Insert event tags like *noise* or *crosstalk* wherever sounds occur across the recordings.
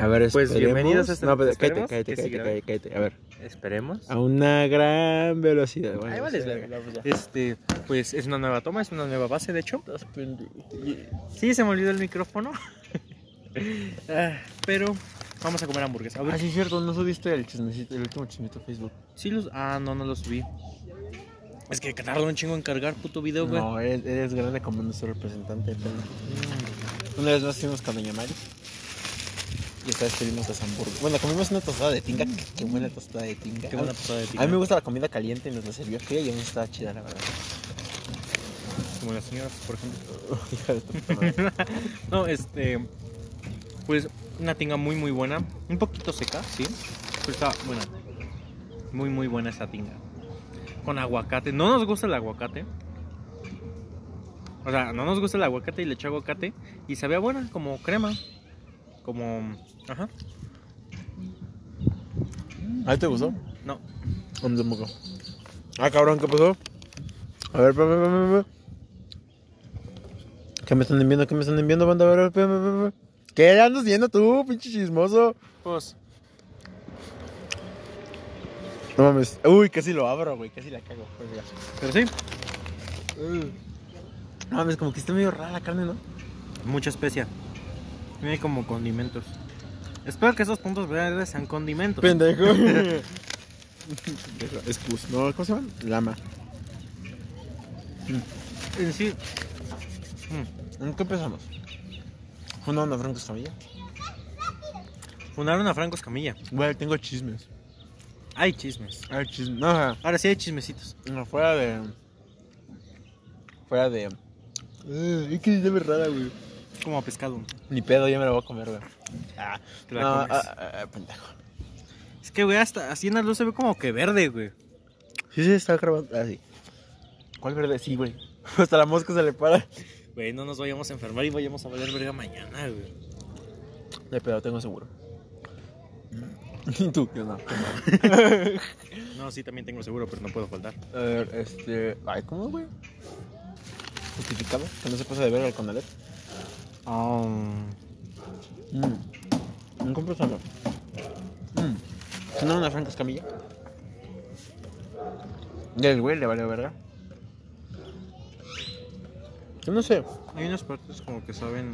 A ver, Pues, bienvenidos a este- No, pero cállate, esperemos cállate, cállate, cállate, cállate. A ver. Esperemos. A una gran velocidad. Bueno, Ahí verga. vamos ya. Este, pues es una nueva toma, es una nueva base, de hecho. Sí, se me olvidó el micrófono. *laughs* Ah, pero vamos a comer hamburguesa. A ver, Ah, sí, es cierto, no subiste el chismecito, el último chismecito a Facebook. sí los... Ah, no, no lo subí. Es que tarda un chingo en cargar puto video, güey. No, eres, eres grande como nuestro representante. pero- Mm. Una vez más fuimos con Doña Mari. Y esta vez pedimos las hamburguesas. Bueno, comimos una tostada de tinga. Qué buena tostada de tinga. Qué buena pasada de ti. A mí me gusta la comida caliente y nos la sirvió fría y aún estaba chida, la verdad. Como las señoras, por ejemplo. *laughs* *laughs* No, este. Pues una tinga muy, muy buena. Un poquito seca, sí. Pero está buena. Muy, muy buena esa tinga. Con aguacate. No nos gusta el aguacate. O sea, no nos gusta el aguacate y le eché aguacate. Y sabía buena, como crema. Como. Ajá. ¿A te gustó? No. Mí tampoco. Ah, cabrón, ¿qué pasó? A ver. ¿Qué me están enviando? ¿Qué me están enviando, banda? A ver. ¿Qué andas viendo tú, pinche chismoso? Pues. No mames. Uy, casi lo abro, güey. Casi la cago. Pues ya. Pero sí. No mames, como que está medio rara la carne, ¿no? Mucha especia. Tiene como condimentos. Espero que esos puntos verdes sean condimentos. Pendejo. *laughs* Excus. No, ¿cómo se llama? Lama. En sí. ¿En qué empezamos? Una onda franco escamilla. Fundaron a Franco Escamilla. Güey, tengo chismes. Hay chismes. Hay chismes. No. Ahora sí hay chismecitos. No, fuera de. Fuera de. Eh, es que se rara, güey. Como pescado. Ni pedo, ya me la voy a comer, güey. Ah, te la No, comes. ah, ah, ah, pendejo. Es que, güey, hasta así en la luz se ve como que verde, güey. Sí, sí, está grabando. Ah, sí. ¿Cuál verde? Sí, güey. *laughs* Hasta la mosca se le para. Güey, no nos vayamos a enfermar y vayamos a valer verga mañana, güey. De pedo, tengo seguro. *laughs* ¿Y tú? ¿Qué onda? *laughs* No, sí, también tengo seguro, pero no puedo faltar. A ver, este. Ay, ¿cómo, güey? Justificado. Que no se pasa de ver al Conalet. Um, Mmm. ¿Un compensado? Mmm. ¿No una franca escamilla? Ya el güey le vale verga. Yo no sé. hay unas partes como que saben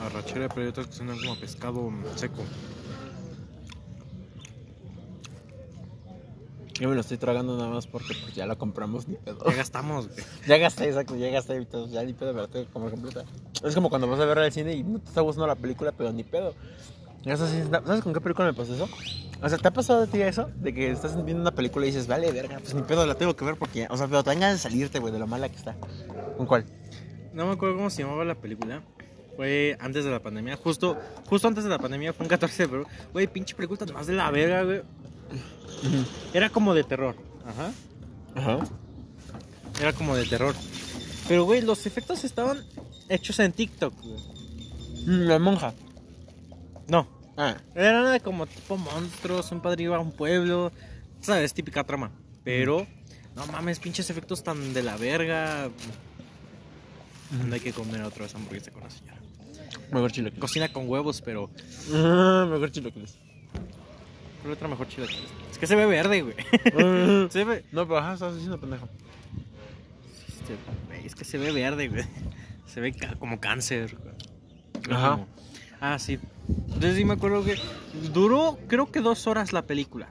a rachera, pero hay otras que suenan como a pescado seco. Yo me lo estoy tragando nada más porque pues, ya lo compramos ni pedo. Ya gastamos, güey. *laughs* Ya gasté, exacto, ya gasté y todo, ya ni pedo, me la tengo que comer completa. Es como cuando vas a ver al cine y no te está gustando la película, pero ni pedo. ¿Sabes con qué película me pasó eso? O sea, ¿te ha pasado a ti eso? De que estás viendo una película y dices, vale, verga, pues ni pedo, la tengo que ver porque, o sea, pero te dan ganas de salirte, güey, de lo mala que está. ¿Con cuál? No me acuerdo cómo se llamaba la película. Fue antes de la pandemia. Justo, justo antes de la pandemia, fue un 14 de febrero. Güey, pinche película más de la verga, güey. Era como de terror. Ajá. Ajá. Era como de terror. Pero, güey, los efectos estaban hechos en TikTok, güey. Mm, La monja. No. Ah. Eran como tipo monstruos, un padre iba a un pueblo. ¿Sabes? Típica trama. Pero, no mames, pinches efectos tan de la verga. No hay que comer otra vez hamburguesa con la señora. Mejor chilaquiles. Cocina con huevos, pero. Ah, Mejor chilaquiles. Pero otra mejor chile. Es que se ve verde, güey. Se ve. No, pero ajá, estás diciendo pendejo. Es que se ve verde, güey. Se ve como cáncer. güey. Ajá. Como- Ah, sí. Entonces sí me acuerdo que duró, creo que dos horas la película.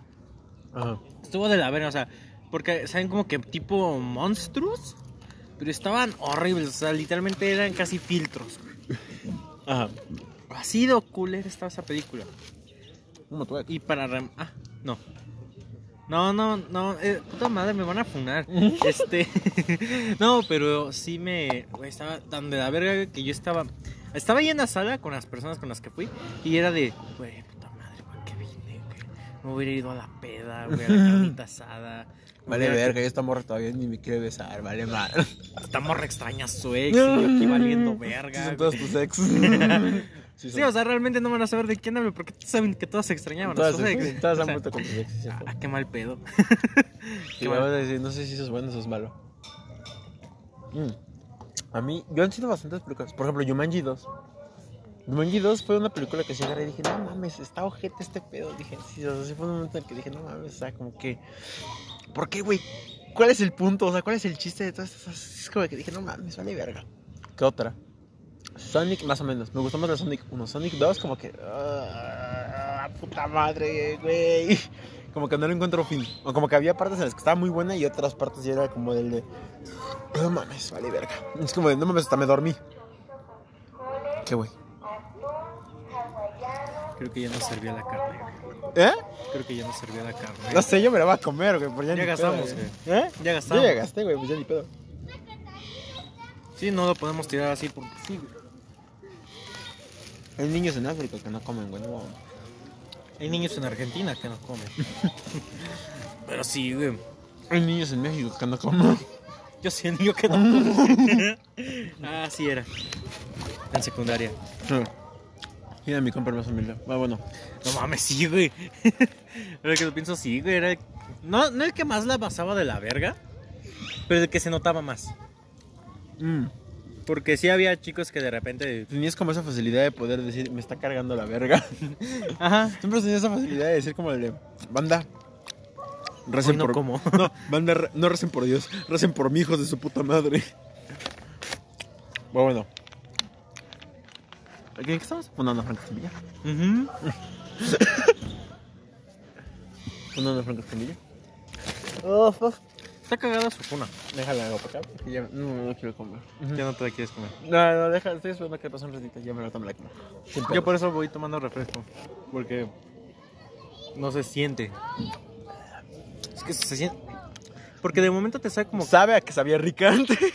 Ajá. Estuvo de la verga, o sea, porque saben como que tipo monstruos, pero estaban horribles, o sea, literalmente eran casi filtros. Ajá. Así de culera estaba esa película. ¿Cómo tú Y para rem- ah, no. No, no, no, eh, puta madre, me van a funar. *laughs* este, *laughs* no, pero sí me, güey, estaba tan de la verga que yo estaba, estaba ahí en la sala con las personas con las que fui y era de, güey, puta madre, ¿para qué vine? güey? Me hubiera ido a la peda, güey, a la carnita asada. Vale, verga, ya esta morra todavía ni me quiere besar, vale mal. Esta morra extraña a su ex y yo aquí *laughs* valiendo verga. Son güey. todos tus ex. Sí, Sí, o sea, realmente no van a saber de quién hablo porque saben que todas se extrañaban todas, sus ex. *laughs* todas O han sea, vuelto con tus ex. Ah, qué mal pedo. *laughs* Qué mal. a decir, no sé si eso es bueno o eso es malo. Mm. A mí, yo han sido bastantes películas. Por ejemplo, Jumanji 2. Jumanji 2 fue una película que sí agarré y dije, no mames, está ojete este pedo. Dije, sí, o sea, sí fue un momento en el que dije, no mames, o sea, como que. ¿Por qué, güey? ¿Cuál es el punto? O sea, ¿cuál es el chiste de todas estas? Es como que dije, no mames, vale verga. ¿Qué otra? Sonic, más o menos. Me gustó más la Sonic 1. Sonic 2, como que. ah, puta madre, güey. *laughs* Como que no le encuentro fin. O como que había partes en las que estaba muy buena y otras partes ya era como del de. No mames, vale verga. Es como de, no mames, hasta me dormí. ¿Qué, güey? Creo que ya no servía la carne. ¿Eh? Creo que ya no servía la carne. No sé, yo me la voy a comer, güey. por Ya ni pedo, gastamos, güey. ¿Eh? Ya Yo gastamos. ya gasté, güey, pues ya ni pedo. Sí, no lo podemos tirar así porque sí, güey. Hay niños en África que no comen, güey. No. Hay niños en Argentina que no comen. *laughs* Pero sí, güey. Hay niños en México que no comen. Yo soy el niño que no come. *laughs* ah, sí era. En secundaria. Mira mi compa más humilde. Ah, bueno. No mames, sí, güey. *laughs* Ahora que lo pienso, sí, güey. Era el- no, no el que más la pasaba de la verga, pero el que se notaba más. Mm. Porque sí había chicos que de repente. Tenías como esa facilidad de poder decir, me está cargando la verga. *laughs* Ajá. Siempre tenías esa facilidad de decir como el de, banda. Recen no por... como. *laughs* No, banda, no recen por Dios, recen por mi hijos de su puta madre. Bueno, bueno. ¿Qué, qué estamos? Fundando a Franco Escamilla. Ujú. Fundando a Franco Escamilla. Está cagada su cuna. Déjala algo para acá, porque ya no, no quiero comer. Ya no te la quieres comer. No, no, deja, estoy esperando que pase un ratito, ya me lo tomo la como. Yo por eso voy tomando refresco. Porque no se siente. Es que se siente. Porque de momento te sabe como. Sabe a que sabía rica antes. *laughs*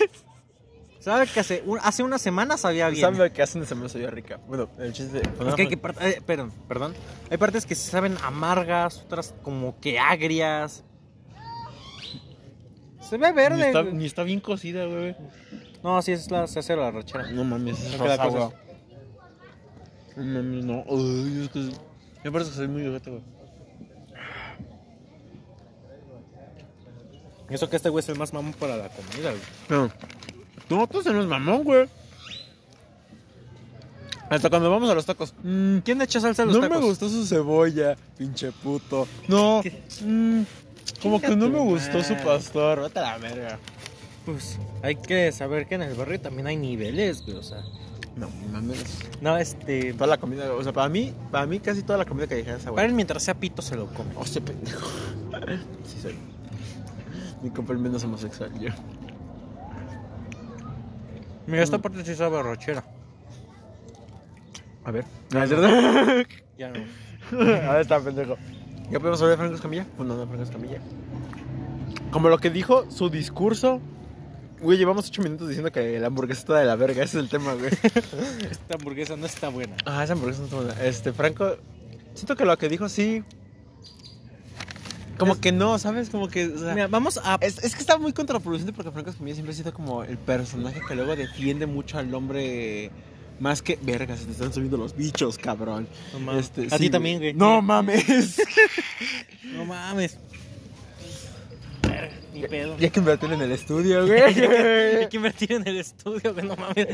Sabe que hace, un- hace una semana sabía bien. Sabe que hace una semana sabía rica. Bueno, el chiste. Es que hay que part- eh, perdón, perdón. Hay partes que se saben amargas, otras como que agrias. Se ve Ni verde. está, ni está bien cocida, güey. No, sí es la, se hace la rachera. No mames, es No rosa, güey. No mames, no. Es que... Me parece que soy muy ojete, güey. Eso que este güey es el más mamón para la comida, güey. No. No, tú se nos mamón, güey. Hasta cuando vamos a los tacos. Mm, ¿Quién le echa salsa a los no tacos? me gustó su cebolla, pinche puto. No. Mm, como que no me gustó su pastor. Vete a la verga. Pues hay que saber que en el barrio también hay niveles, güey. O sea, No, mames. no, este. Toda la comida, o sea, para mí, para mí casi toda la comida callejera está Para buena. él, mientras sea pito, se lo come. Hostia, pendejo. *laughs* Sí soy. Mi compa el menos homosexual, yo. Mira, esta parte sí sabe a rachera. A ver. *laughs* No, es verdad. Ya no. *laughs* A ver, está pendejo. ¿Ya podemos hablar de Franco Escamilla? Pues no, no, Franco Escamilla. Como lo que dijo, su discurso. Güey, llevamos 8 minutos diciendo que la hamburguesa está de la verga. Ese es el tema, güey. *laughs* Esta hamburguesa no está buena. Ah, esa hamburguesa no está buena. Este, Franco. Siento que lo que dijo sí. Como Es- que no, ¿sabes? Como que. o sea, Mira, vamos a. Es, es que está muy contraproducente porque Franco Escamilla siempre ha sido como el personaje que luego defiende mucho al hombre. Más que vergas, se te están subiendo los bichos, cabrón. No mames. Este, a sí, ti también, güey. No mames. *laughs* No mames. Verga, Ni pedo. Ya que invertir en el estudio, *laughs* güey. Hay que invertir en el estudio, güey. No mames.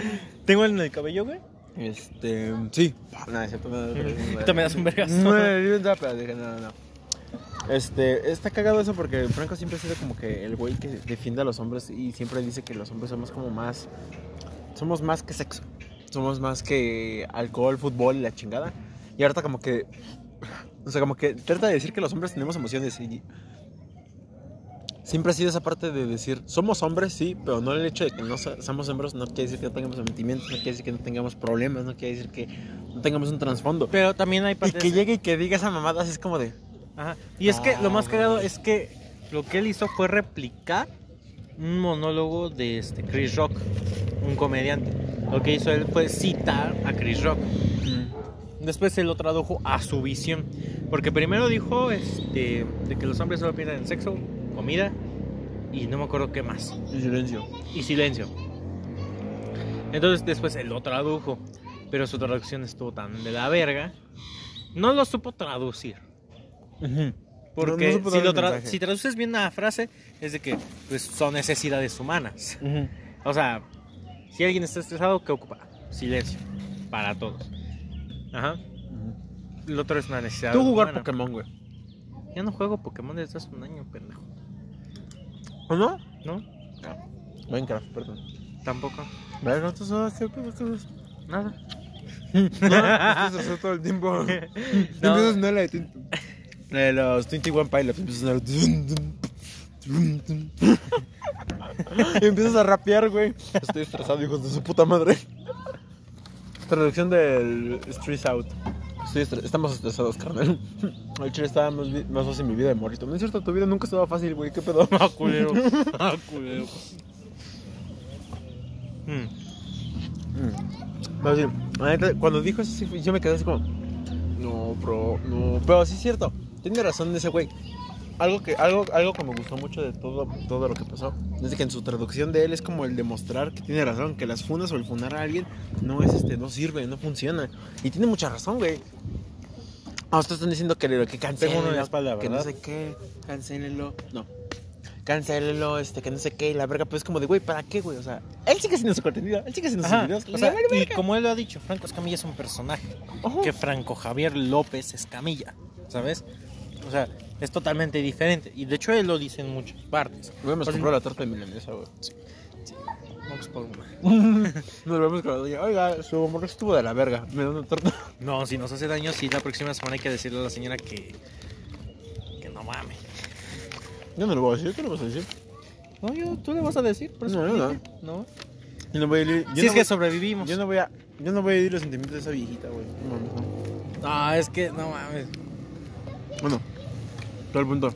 Tengo en el cabello, güey. Este. Sí. No, cierto. No, Ahorita me das un vergazo. No, no, dije, no, no, no. Este, está cagado eso porque Franco siempre ha sido como que el güey que defiende a los hombres y siempre dice que los hombres somos como más. Somos más que sexo. Somos más que alcohol, fútbol y la chingada. Y ahorita como que. O sea, como que trata de decir que los hombres tenemos emociones y. Siempre ha sido esa parte de decir, somos hombres, sí, pero no el hecho de que no se- seamos hombres no quiere decir que no tengamos sentimientos, no quiere decir que no tengamos problemas, no quiere decir que no tengamos un trasfondo. Pero también hay Y partes. que llegue y que diga esa mamada así es como de... Ajá. Y es que lo más Ah, cagado es que lo que él hizo fue replicar un monólogo de este Chris Rock, un comediante. Lo que hizo él fue citar a Chris Rock. Después él lo tradujo a su visión. Porque primero dijo este, de que los hombres solo piensan en sexo, comida y no me acuerdo qué más. En silencio. Y silencio. Entonces después él lo tradujo. Pero su traducción estuvo tan de la verga. No lo supo traducir. Porque No- no si, lo tra- si traduces bien la frase, es de que pues, son necesidades humanas. O sea, si alguien está estresado, ¿qué ocupa? Silencio. Para todos. Ajá. El otro es una necesidad. Tú jugar humana. Pokémon, güey. Ya no juego Pokémon desde hace un año, pendejo. ¿O no? ¿No? Minecraft, perdón. Tampoco. ¿Ves? ¿No te sabes? Nada. *laughs* No, haciendo todo el tiempo. *laughs* No. Empiezas a sonar la de, la de los 21 Pilots. Empiezas a sonar. Y *laughs* empiezas a rapear, güey. Estoy estresado, hijos de su puta madre. Traducción del Street Out. Estoy estre- Estamos estresados, carnal. El chile estaba más, fácil mi vida de morrito. No es cierto, tu vida nunca estaba fácil, güey. ¿Qué pedo? Ah, culero. *laughs* Ah, culero. Mm. Mm. Cuando dijo eso, yo me quedé así como. No, bro, no. Pero sí es cierto, tiene razón ese güey. Algo que, algo, algo que me gustó mucho de todo, todo lo que pasó es que en su traducción de él es como el demostrar que tiene razón, que las funas o el funar a alguien no es este, no sirve, no funciona. Y tiene mucha razón, güey. Ah, ustedes están diciendo que, que uno en la espalda, que no sé qué, cancélenlo. No. Cancélenlo, este, que no sé qué, y la verga, pues es como de, güey, ¿para qué, güey? O sea, él sigue haciendo su contenido, él sigue haciendo sus videos. o sea, y verga. como él lo ha dicho, Franco Escamilla es un personaje. Ojo. Que Franco Javier López Escamilla, ¿sabes? O sea, es totalmente diferente. Y de hecho él lo dice en muchas partes. Hubiéramos Pues, comprado la torta de milanesa, güey. Vamos por una. Nos vemos con la doña. Oiga, su hamburguesa estuvo de la verga. Me da una torta. *laughs* No, si nos hace daño, sí, la próxima semana hay que decirle a la señora que. que no mames. Yo no lo voy a decir, ¿qué le vas a decir? No, yo, tú le vas a decir, por eso No, no. no. Yo no voy a. Yo Si no es que sobrevivimos. Yo no voy a. Yo no voy a ir los sentimientos de esa viejita, güey. No no. No, es que no mames. Bueno, todo el punto.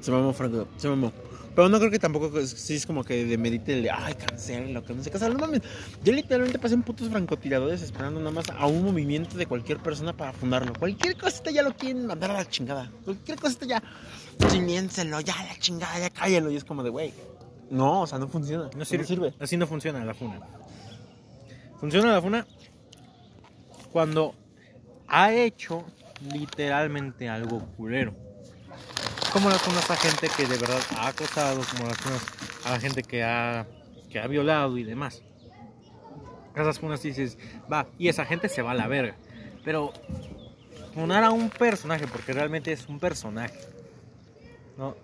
Se mamó Franco, se mamó. Pero no creo que tampoco sí es como que demerite el de, ay, cancelo, que no sé qué. O sea, no mames. Yo literalmente pasé en putos francotiradores esperando nada más a un movimiento de cualquier persona para fundarlo. Cualquier cosita ya lo quieren mandar a la chingada. Cualquier cosita ya, chimiénselo, ya a la chingada, ya cállalo. Y es como de, güey, no, o sea, no funciona. No sirve. No sirve. Así no funciona la funa. Funciona la funa cuando ha hecho literalmente algo culero. Como las funas a gente que de verdad ha acosado, como las funas a la gente que ha, que ha violado y demás. Esas funas dices, va, y esa gente se va a la verga. Pero funar a un personaje, porque realmente es un personaje. ¿No?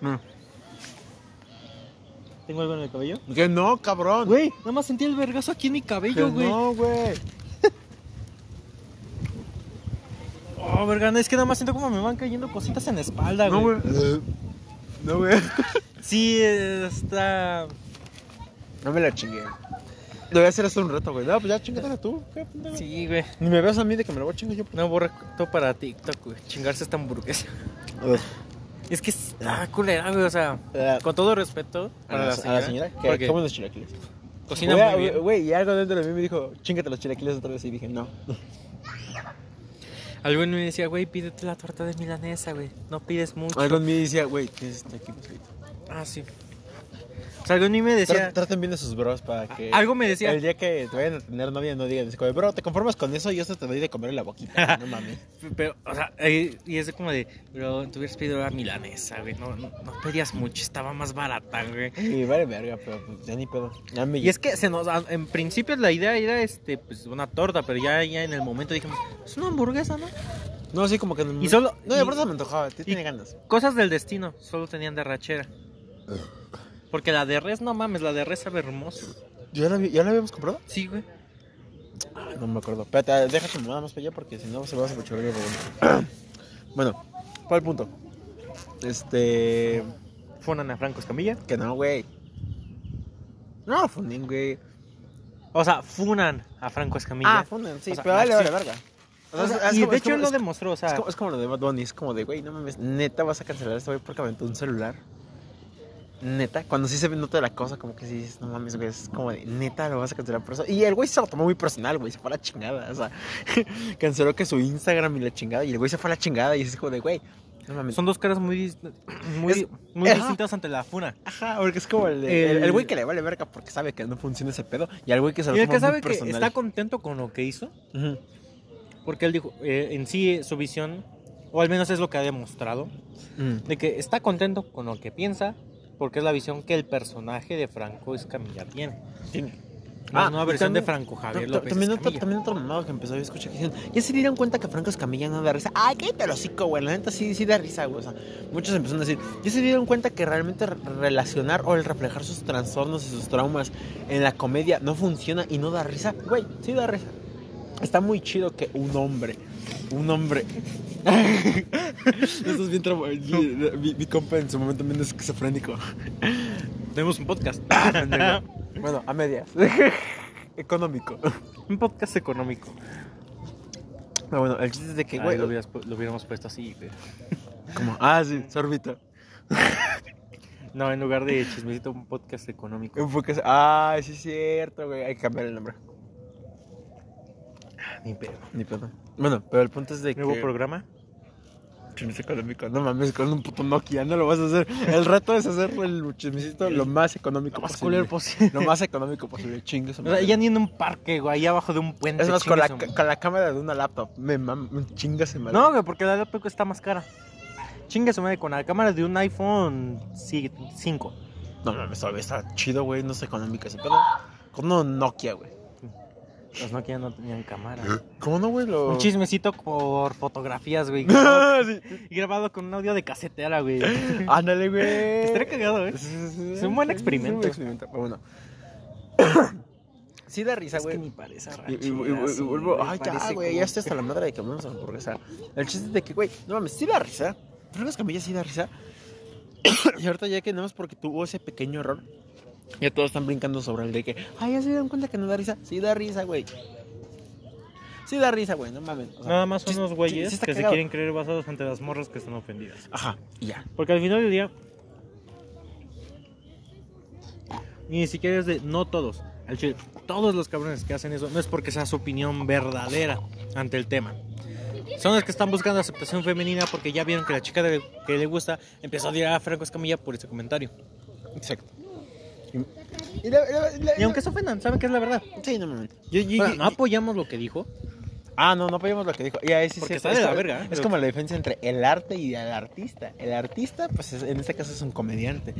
No. ¿Tengo algo en el cabello? Que no, cabrón. Güey, nada más sentí el vergazo aquí en mi cabello, güey. no, güey. Oh, verga, es que nada más siento como me van cayendo cositas en la espalda, No, güey. güey. No, güey. *laughs* Sí, eh, está. No me la chingué. Lo voy a hacer hasta un rato, güey. No, pues ya chingatela tú. ¿Qué? Sí, güey. Ni me veas a mí de que me la voy a chingar yo. No borra todo para TikTok, güey. Chingarse esta hamburguesa. Es que está culera, güey. O sea, Eh, con todo respeto a la, la a señora. la señora que porque come los chilaquiles. cocina Güey, muy bien. Güey, y algo dentro de mí me dijo, chingate los chilaquiles otra vez. Y dije, no. Algo me decía, güey, pídete la torta de milanesa, güey. No pides mucho. Algo mí decía, güey, tienes este aquí, pues, Ah, sí. O sea, algo mí me decía. Tra- Traten bien de sus bros para que. Algo me decía. El día que te vayan a tener novia, no digan, bro, ¿te conformas con eso? Y esto te doy de comer en la boquita. No mames. *laughs* Pero, o sea, eh, y es de como de, pero tú hubieras pedido la milanesa, güey. No, no, no pedías mucho, estaba más barata, güey. Y vale verga, pero pues, ya ni pedo. Ya me Y es que se nos, en principio la idea era este, pues una torta, pero ya, ya en el momento dijimos, es una hamburguesa, ¿no? No, así como que. no- Y solo- No, de verdad me antojaba. Tú y- tienes ganas. Cosas del destino, solo tenían de rachera. *laughs* Porque la de res, no mames, la de res sabe hermoso. ¿Ya la, vi- ¿Ya la habíamos comprado? Sí, güey. Ay, no me acuerdo. Espérate, déjate mamá más para allá porque si no se va a apachurrar el volumen. Bueno, ¿cuál punto? Este. Funan a Franco Escamilla. Que no, güey. No, funden, güey. O sea, funan a Franco Escamilla. Ah, funden, sí, O sea, pero dale, sí. vale, verga. O sea, O sea, es- es y como- de es hecho como- él lo es- demostró, o sea, Es como, es como lo de Bad Bunny, es como de, güey, no mames, neta vas a cancelar esta güey porque aventó un celular. Neta, cuando sí se nota la cosa, como que sí dices, no mames, güey, es como de, neta lo vas a cancelar por eso. Y el güey se lo tomó muy personal, güey, se fue a la chingada, o sea, *laughs* canceló que su Instagram y la chingada, y el güey se fue a la chingada y es como de, güey, no mames. son dos caras muy, muy, Es- muy Ajá. distintas ante la funa. Ajá, porque es como el, el, El- el güey que le vale verga porque sabe que no funciona ese pedo, y al güey que se lo Y el toma que muy sabe que está contento con lo que hizo, porque él dijo, eh, en sí su visión, o al menos es lo que ha demostrado, Mm. de que está contento con lo que piensa, porque es la visión que el personaje de Franco Escamilla tiene. La nueva y versión de Franco Javier López También otro, también otro mamado que empezó a escuchar que dicen, ya se dieron cuenta que Franco Escamilla no da risa. Ay, el hocico, güey. La neta sí, sí da risa, güey. O sea, muchos empezaron a decir, ya se dieron cuenta que realmente re- relacionar o el reflejar sus trastornos y sus traumas en la comedia no funciona y no da risa. Güey, sí da risa. Está muy chido que un hombre, un hombre. *laughs* Esto es bien Mi, mi- compa en su momento también es esquizofrénico. Tenemos un podcast. *laughs* Bueno, a medias. *laughs* Económico. un podcast económico. Pero bueno, el chiste es de que, güey. lo, hubiéramos puesto así, pero... como, ah, sí, sorbito. No, en lugar de chismecito, un podcast económico. Un poco- Ah, sí es cierto, güey. Hay que cambiar el nombre. Ni pedo. Ni pedo. Bueno, pero el punto es de Nuevo que. programa. Chismecito económico. No mames, con un puto Nokia no lo vas a hacer. El reto es hacer el chismecito lo más económico Lo más posible. posible. Lo más económico posible. Chingue su O sea, madre. ya ni en un parque, güey, ahí abajo de un puente. Es más, con la, con la cámara de una laptop. Me mam, chinga se madre. No, güey, porque la laptop está más cara. Chingue su madre, con la cámara de un iPhone 5. No mames, todavía está chido, güey. No es económico ese pedo. Con un Nokia, güey. Los Nokia no tenían cámara. ¿Cómo no, güey? Lo... Un chismecito por fotografías, güey. *laughs* Sí. Grabado con un audio de casetera, güey. *laughs* Ándale, güey. Estaría cagado, ¿eh? Sí, sí. Es un buen experimento. Es un buen experimento. Pero bueno. *coughs* sí da risa, Es que güey. ni parece Y, y- y- y- y vuelvo, ay, ya, güey, ya estoy hasta la madre de que hablamos de hamburguesa. El chiste es de que, güey, no mames, sí da risa. Franco Escamilla sí da risa. *coughs* y ahorita ya que no es porque tuvo ese pequeño error, ya todos están brincando sobre el de que, ay, ya se dieron cuenta que no da risa. Sí da risa, güey. Sí da risa, güey, no mames. O sea, Nada más sí- son unos güeyes sí que se quieren creer basados ante las morras que están ofendidas. Ajá, y ya. Porque al final del día, ni siquiera es de no todos. Al chile, todos los cabrones que hacen eso no es porque sea su opinión verdadera ante el tema. Son los que están buscando aceptación femenina porque ya vieron que la chica de- que le gusta empezó a odiar a Franco Escamilla por ese comentario. Exacto. Y, y la- la- la- Y aunque se ofendan, saben que es la verdad. Sí, no mames. Yo, yo- Ahora, yo- no apoyamos lo que dijo. Ah, no, no apoyamos lo que dijo. Y ahí sí Porque se- está de la es- verga, ¿eh? Es como la diferencia entre el arte y el artista. El artista, pues es- en este caso es un comediante.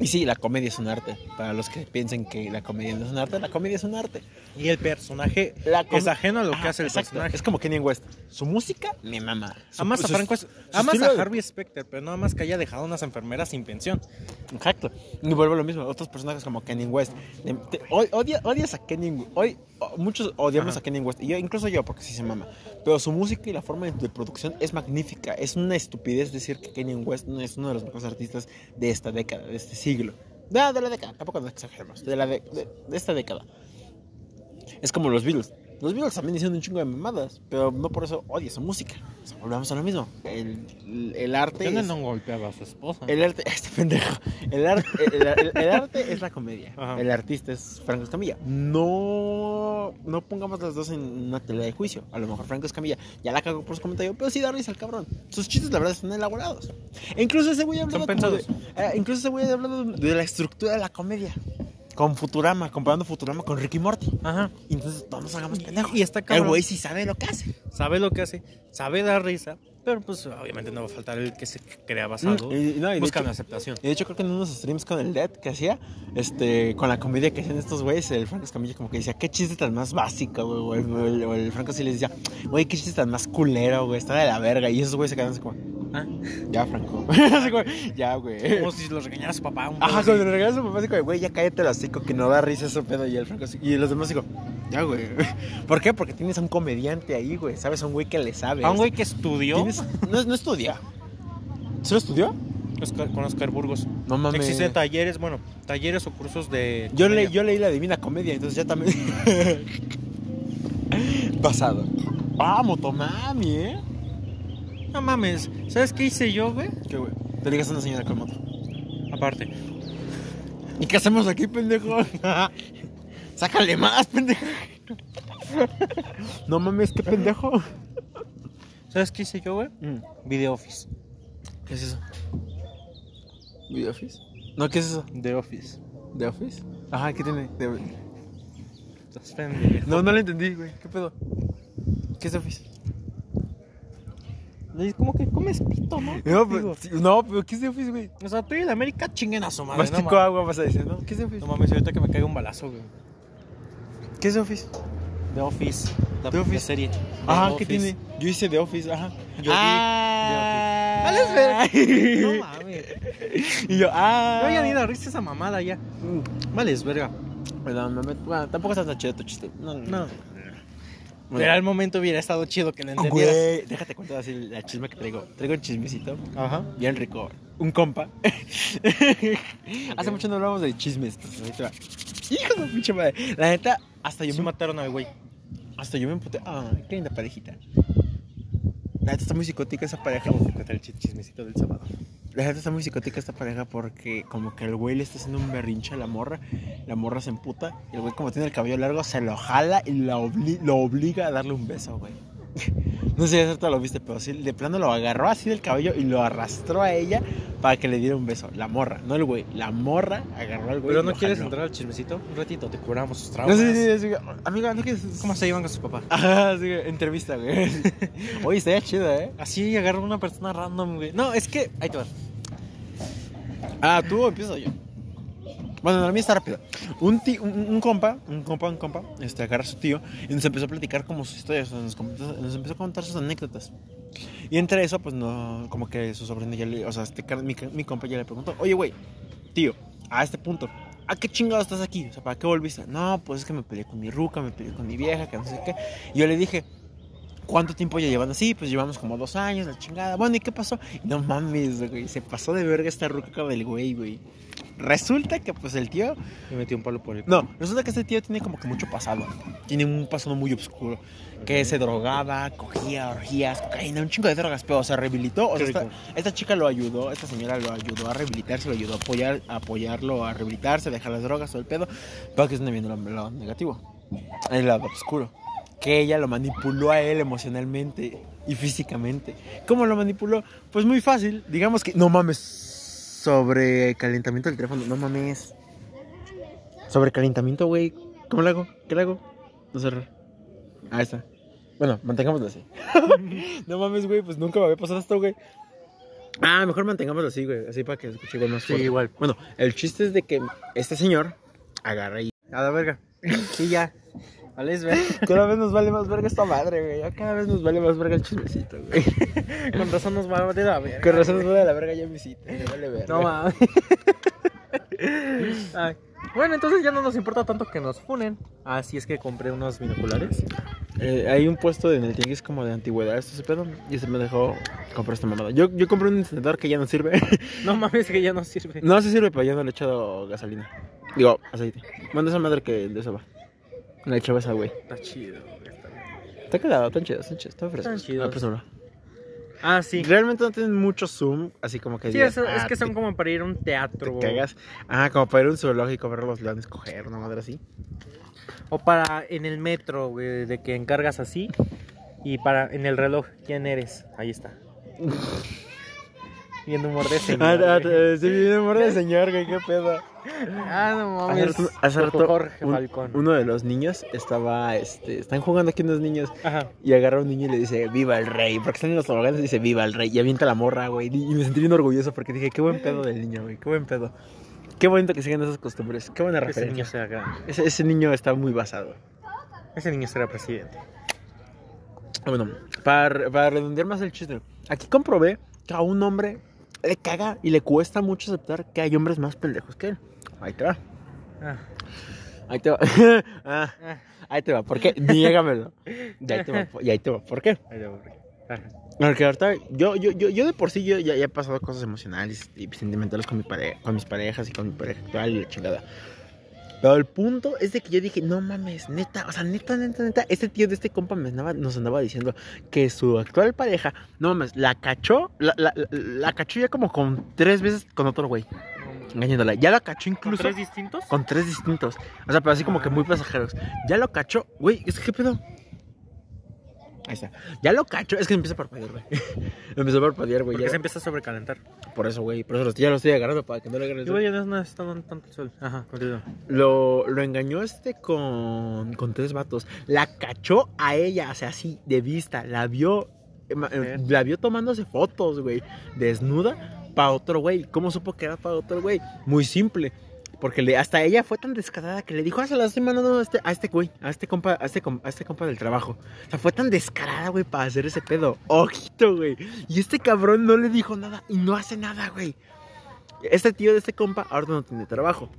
Y sí, la comedia es un arte. Para los que piensen que la comedia no es un arte, la comedia es un arte. Y el personaje La es ajeno a lo que hace el exacto. personaje. Es como Kenny West. Su música me mama. Su- Amas a su- Franco, su amas a Harvey Specter, pero nada más que haya dejado unas enfermeras sin pensión. Exacto. Y vuelvo a lo mismo. Otros personajes como Kenny West. Te- te- o- odia- odias a Kenny West. Hoy muchos odiamos Ajá. a Kenny West. Y yo, incluso yo, porque sí se mama. Pero su música y la forma de, producción es magnífica. Es una estupidez decir que Kenny West es uno de los mejores artistas de esta década, de este siglo. No, de la década. Tampoco nos exageremos. De, la de, de- de esta década. Es como los Beatles. Los Beatles también hicieron un chingo de mamadas. Pero no por eso odias su música. O sea, volvemos a lo mismo. El, el arte. Es- no golpeaba a su esposa. el arte, *laughs* este pendejo. El arte, el, el- el arte es la comedia. Ajá. El artista es Franco Escamilla. No, no pongamos las dos en una tela de juicio. A lo mejor Franco Escamilla ya la cagó por su comentario, pero sí da risa al cabrón. Sus chistes, la verdad, están elaborados. E incluso ese güey ha hablado Son como de- pensados. eh, incluso ese güey ha hablado de la estructura de la comedia. Con Futurama, comparando Futurama con Ricky Morty. Ajá. Y entonces todos nos hagamos pendejos. Y está El cabrón. güey sí sabe lo que hace. Sabe lo que hace, sabe dar risa, pero pues obviamente no va a faltar el que se crea basado. Mm, y- y no, y de buscando hecho- aceptación. Y de hecho creo que en unos streams con el Dead que hacía, este, con la comedia que hacían estos güeyes, el Franco Escamilla como que decía, qué chiste tan más básico, güey, o el, Franco sí les decía, güey, qué chiste tan más culero, güey, está de la verga, y esos güeyes se quedaban así como, Ah, ya, Franco, *laughs* Así como, ya, güey. Como si los regañara su papá. Un Ajá, cuando le regalas a su papá, así como, güey, ya cállate el hocico, que no da risa ese pedo, y el Franco así, y los demás digo, ya, güey. *laughs* ¿Por qué? Porque tienes a un comediante ahí, güey, ¿sabes? A un güey que le sabe. A un güey que estudió No, no estudia. ¿Sí lo estudió? Oscar- con Oscar Burgos. No mames. Existen talleres, bueno, talleres o cursos de. Yo, le, yo leí la Divina Comedia, entonces ya también. *laughs* Pasado. Ah, Motomami, ¿eh? No mames, ¿sabes qué hice yo, güey? ¿Qué, güey? Te ligas a una señora con moto. Aparte. ¿Y qué hacemos aquí, pendejo? *laughs* Sácale más, pendejo. no mames, qué pendejo. ¿Sabes qué hice yo, güey? Video Office. ¿Qué es eso? ¿Video Office? No, ¿qué es eso? The Office. ¿De Office? Ajá, ¿qué tiene? De-. No, no lo entendí, güey. ¿Qué pedo? ¿Qué es The Office? Es como que comes pito, ¿no? No, pero, no, pero ¿qué es The Office, güey? O sea, tú y el América chinguen a su madre. No Mastico mames. agua, vas a decir, ¿no? ¿Qué es The Office? no mames, ahorita que me caiga un balazo, güey. ¿Qué es The Office? The Office. La, The la Office. serie. Ajá, The ¿qué tiene? Yo hice The Office, ajá. Yo ah, vi The Office. *laughs* No mames. y yo, ah. No, ya ni la risa esa mamada ya. Vale, es verga. Perdón, me met- bueno, tampoco está tan chido tu chiste. No, no. No. Bueno. Pero al momento hubiera estado chido que lo entendieras. Güey, déjate contar así la chisme que traigo. Traigo un chismecito. Ajá. Bien rico. Un compa. *laughs* Hace mucho no hablamos de chismes. pues. Hijo de pinche madre. La neta, hasta yo Sí me mataron al güey. Hasta yo me emputé. Ah, qué linda parejita. La neta está muy psicótica esa pareja. Vamos a contar el chi- chismecito del sábado. La neta está muy psicótica esta pareja porque como que el güey le está haciendo un berrinche a la morra. La morra se emputa. Y el güey como tiene el cabello largo se lo jala y obli- lo obliga a darle un beso, güey. *laughs* No sé si ahorita lo viste, pero sí, de plano lo agarró así del cabello y lo arrastró a ella para que le diera un beso. La morra, no el güey. La morra agarró al güey. Pero y no lo quieres jaló. entrar al chismecito un ratito, te curamos sus No traumas. sé, sí, sí, sí, Amiga, ¿no quieres? ¿Cómo se llevan con sus papás? *laughs* Ajá, sí, entrevista, güey. *laughs* Oye, estaría chido, ¿eh? Así agarra una persona random, güey. No, es que. Ahí te va. Ah, tú empiezo yo. Bueno, la mía está rápida. Un, ti- un, un compa, un compa, un compa, este, agarra a su tío y nos empezó a platicar como sus historias, nos, nos empezó a contar sus anécdotas. Y entre eso, pues no, como que su sobrino ya le, o sea, este, mi, mi compa ya le preguntó, oye, güey, tío, a este punto, ¿a qué chingado estás aquí? O sea, ¿para qué volviste? No, pues es que me peleé con mi ruca, me peleé con mi vieja, que no sé qué. Y yo le dije, ¿Cuánto tiempo ya llevan así? Pues llevamos como dos años, la chingada. Bueno, ¿y qué pasó? No mames, güey. Se pasó de verga esta ruca del güey, güey. Resulta que, pues, el tío... Me metí un palo por el. No, resulta que este tío tiene como que mucho pasado. Tiene un pasado muy oscuro. Que se drogaba, cogía orgías, cocaína, un chingo de drogas, pero se rehabilitó. O sea, esta, esta chica lo ayudó, esta señora lo ayudó a rehabilitarse, lo ayudó a, apoyar, a apoyarlo a rehabilitarse, a dejar las drogas, todo el pedo. Pero que están viendo lo, lo negativo, el lado oscuro. Que ella lo manipuló a él emocionalmente y físicamente. ¿Cómo lo manipuló? Pues muy fácil. Digamos que, no mames, sobre calentamiento del teléfono, no mames. Sobre calentamiento, güey. ¿Cómo lo hago? ¿Qué le hago? No cerrar. Ahí está. Bueno, mantengámoslo así. *laughs* no mames, güey, pues nunca me había pasado esto, güey. Ah, mejor mantengámoslo así, güey. Así para que escuche igual más Sí, fuerte. igual. Bueno, el chiste es de que este señor agarra y... A la verga. *laughs* Sí, ya. Vale. Cada vez nos vale más verga esta madre, güey. Ya cada vez nos vale más verga el chismecito, güey. *laughs* Con razón nos va a valer la verga. Con razón nos vale la verga ya cita. Me vale verga. No mames. *laughs* Ay. Bueno, entonces ya no nos importa tanto que nos funen. Así es que compré unos binoculares. Eh, hay un puesto en el tianguis como de antigüedades, ese pedo, y se me dejó comprar esta mamada. Yo, yo compré un encendedor que ya no sirve. *laughs* No mames, que ya no sirve. no, sí sirve, pero ya no le he echado gasolina. Digo, aceite. Manda esa madre que de eso va. Echaba esa, güey. Está chido. güey, está bien. Está quedado, tan chido, tan chido, está fresco. Están chidos. Ah, pues. Ah, sí. Realmente no tienen mucho zoom, así como que Sí, digas, eso- es ah, que son te- como para ir a un teatro. te cagas. Ah, como para ir a un zoológico, ver a los leones coger, una madre así. O para en el metro, güey, de que encargas así. Y para en el reloj, ¿quién eres? Ahí está. *laughs* Viendo humor de *laughs* señor. Ah, ah, güey. eh, sí, mi amor de señor, güey, qué pedo. Ah, no Hace mames. rato, hace rato Jorge un- Falcón. uno de los niños estaba, este, están jugando aquí unos niños Ajá. y agarra a un niño y le dice, viva el rey, porque están en los toboganes y dice, viva el rey, y avienta la morra, güey, y me sentí bien orgulloso porque dije, qué buen pedo del niño, güey, qué buen pedo. Qué bonito que sigan esas costumbres, qué buena Ese niño referencia. grande. Ese, ese niño está muy basado. Ese niño será presidente. Bueno, para, para redondear más el chiste, aquí comprobé que a un hombre le caga y le cuesta mucho aceptar que hay hombres más pendejos que él. Ahí te va. Ah. Ahí te va. *laughs* Ah, Ah. ahí te va. ¿Por qué? Niégamelo. Y ahí te va. Y ahí te va. ¿Por qué? Ya, güey. Ajá. Porque ahorita yo, yo, yo, yo de por sí yo ya, ya he pasado cosas emocionales y sentimentales con, mi pare- con mis parejas y con mi pareja actual y la chingada. Pero el punto es de que yo dije, no mames, neta, o sea, neta, neta, neta, este tío de este compa me andaba- nos andaba diciendo que su actual pareja, no mames, la cachó, la, la, la, cachó ya como con tres veces con otro güey, engañándola. Ya la cachó ¿Con incluso tres distintos? con tres distintos. O sea, pero así como que muy pasajeros. Ya lo cachó, güey, es que qué pedo. Ahí está. Ya lo cacho, es que empieza a parpadear, güey. *laughs* empezó a parpadear, güey. Porque ya- se empieza a sobrecalentar. Por eso, güey. Por eso lo- ya lo estoy agarrando para que no le agarre el sol. Igual ya no está dando tanto el sol. Ajá, continúa. Lo, lo engañó este con, con tres vatos. La cachó a ella, o sea, así, de vista. La vio, eh, eh, la vio tomándose fotos, güey. Desnuda para otro güey. ¿Cómo supo que era para otro güey? Muy simple. Porque le, hasta ella fue tan descarada que le dijo, la estoy mandando a este, a este güey, a este compa, a este, a este compa del trabajo. O sea, fue tan descarada, güey, para hacer ese pedo. Ojito, güey. Y este cabrón no le dijo nada y no hace nada, güey. Este tío de este compa ahora no tiene trabajo.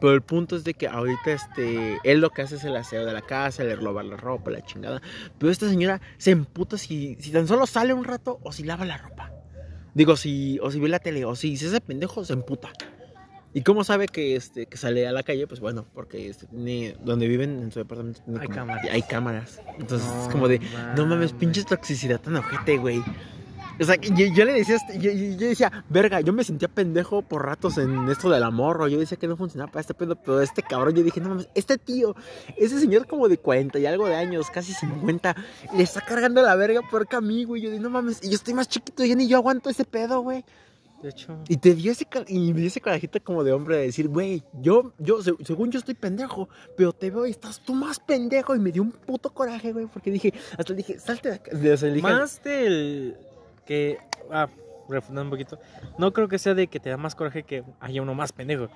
Pero el punto es de que ahorita este, él lo que hace es el aseo de la casa, le roba la ropa, la chingada. Pero esta señora se emputa si, si tan solo sale un rato o si lava la ropa. Digo, si, o si ve la tele, o si se hace pendejo, se emputa. ¿Y cómo sabe que, este, que sale a la calle? Pues bueno, porque este, tiene- donde viven en su departamento tiene Hay como- cámaras. Hay cámaras. Entonces es No como de, no mames, pinche toxicidad tan ojete, güey. O sea, yo, yo le decía, este- yo, yo- decía, verga, yo me sentía pendejo por ratos en esto del amor, yo decía que no funcionaba para este pedo, pero este cabrón, yo dije, no mames, este tío, ese señor como de 40 y algo de años, casi 50, le está cargando la verga por a mí, güey, yo dije, no mames, y yo estoy más chiquito, ya ni yo aguanto ese pedo, güey. De hecho, Y te dio ese, y me dio ese corajito como de hombre de decir, güey, yo, yo, se- según yo estoy pendejo, pero te veo y estás tú más pendejo. Y me dio un puto coraje, güey, porque dije, hasta le dije, salte de acá. O sea, le dije, más del que. Ah, refundando un poquito. No creo que sea de que te da más coraje que haya uno más pendejo.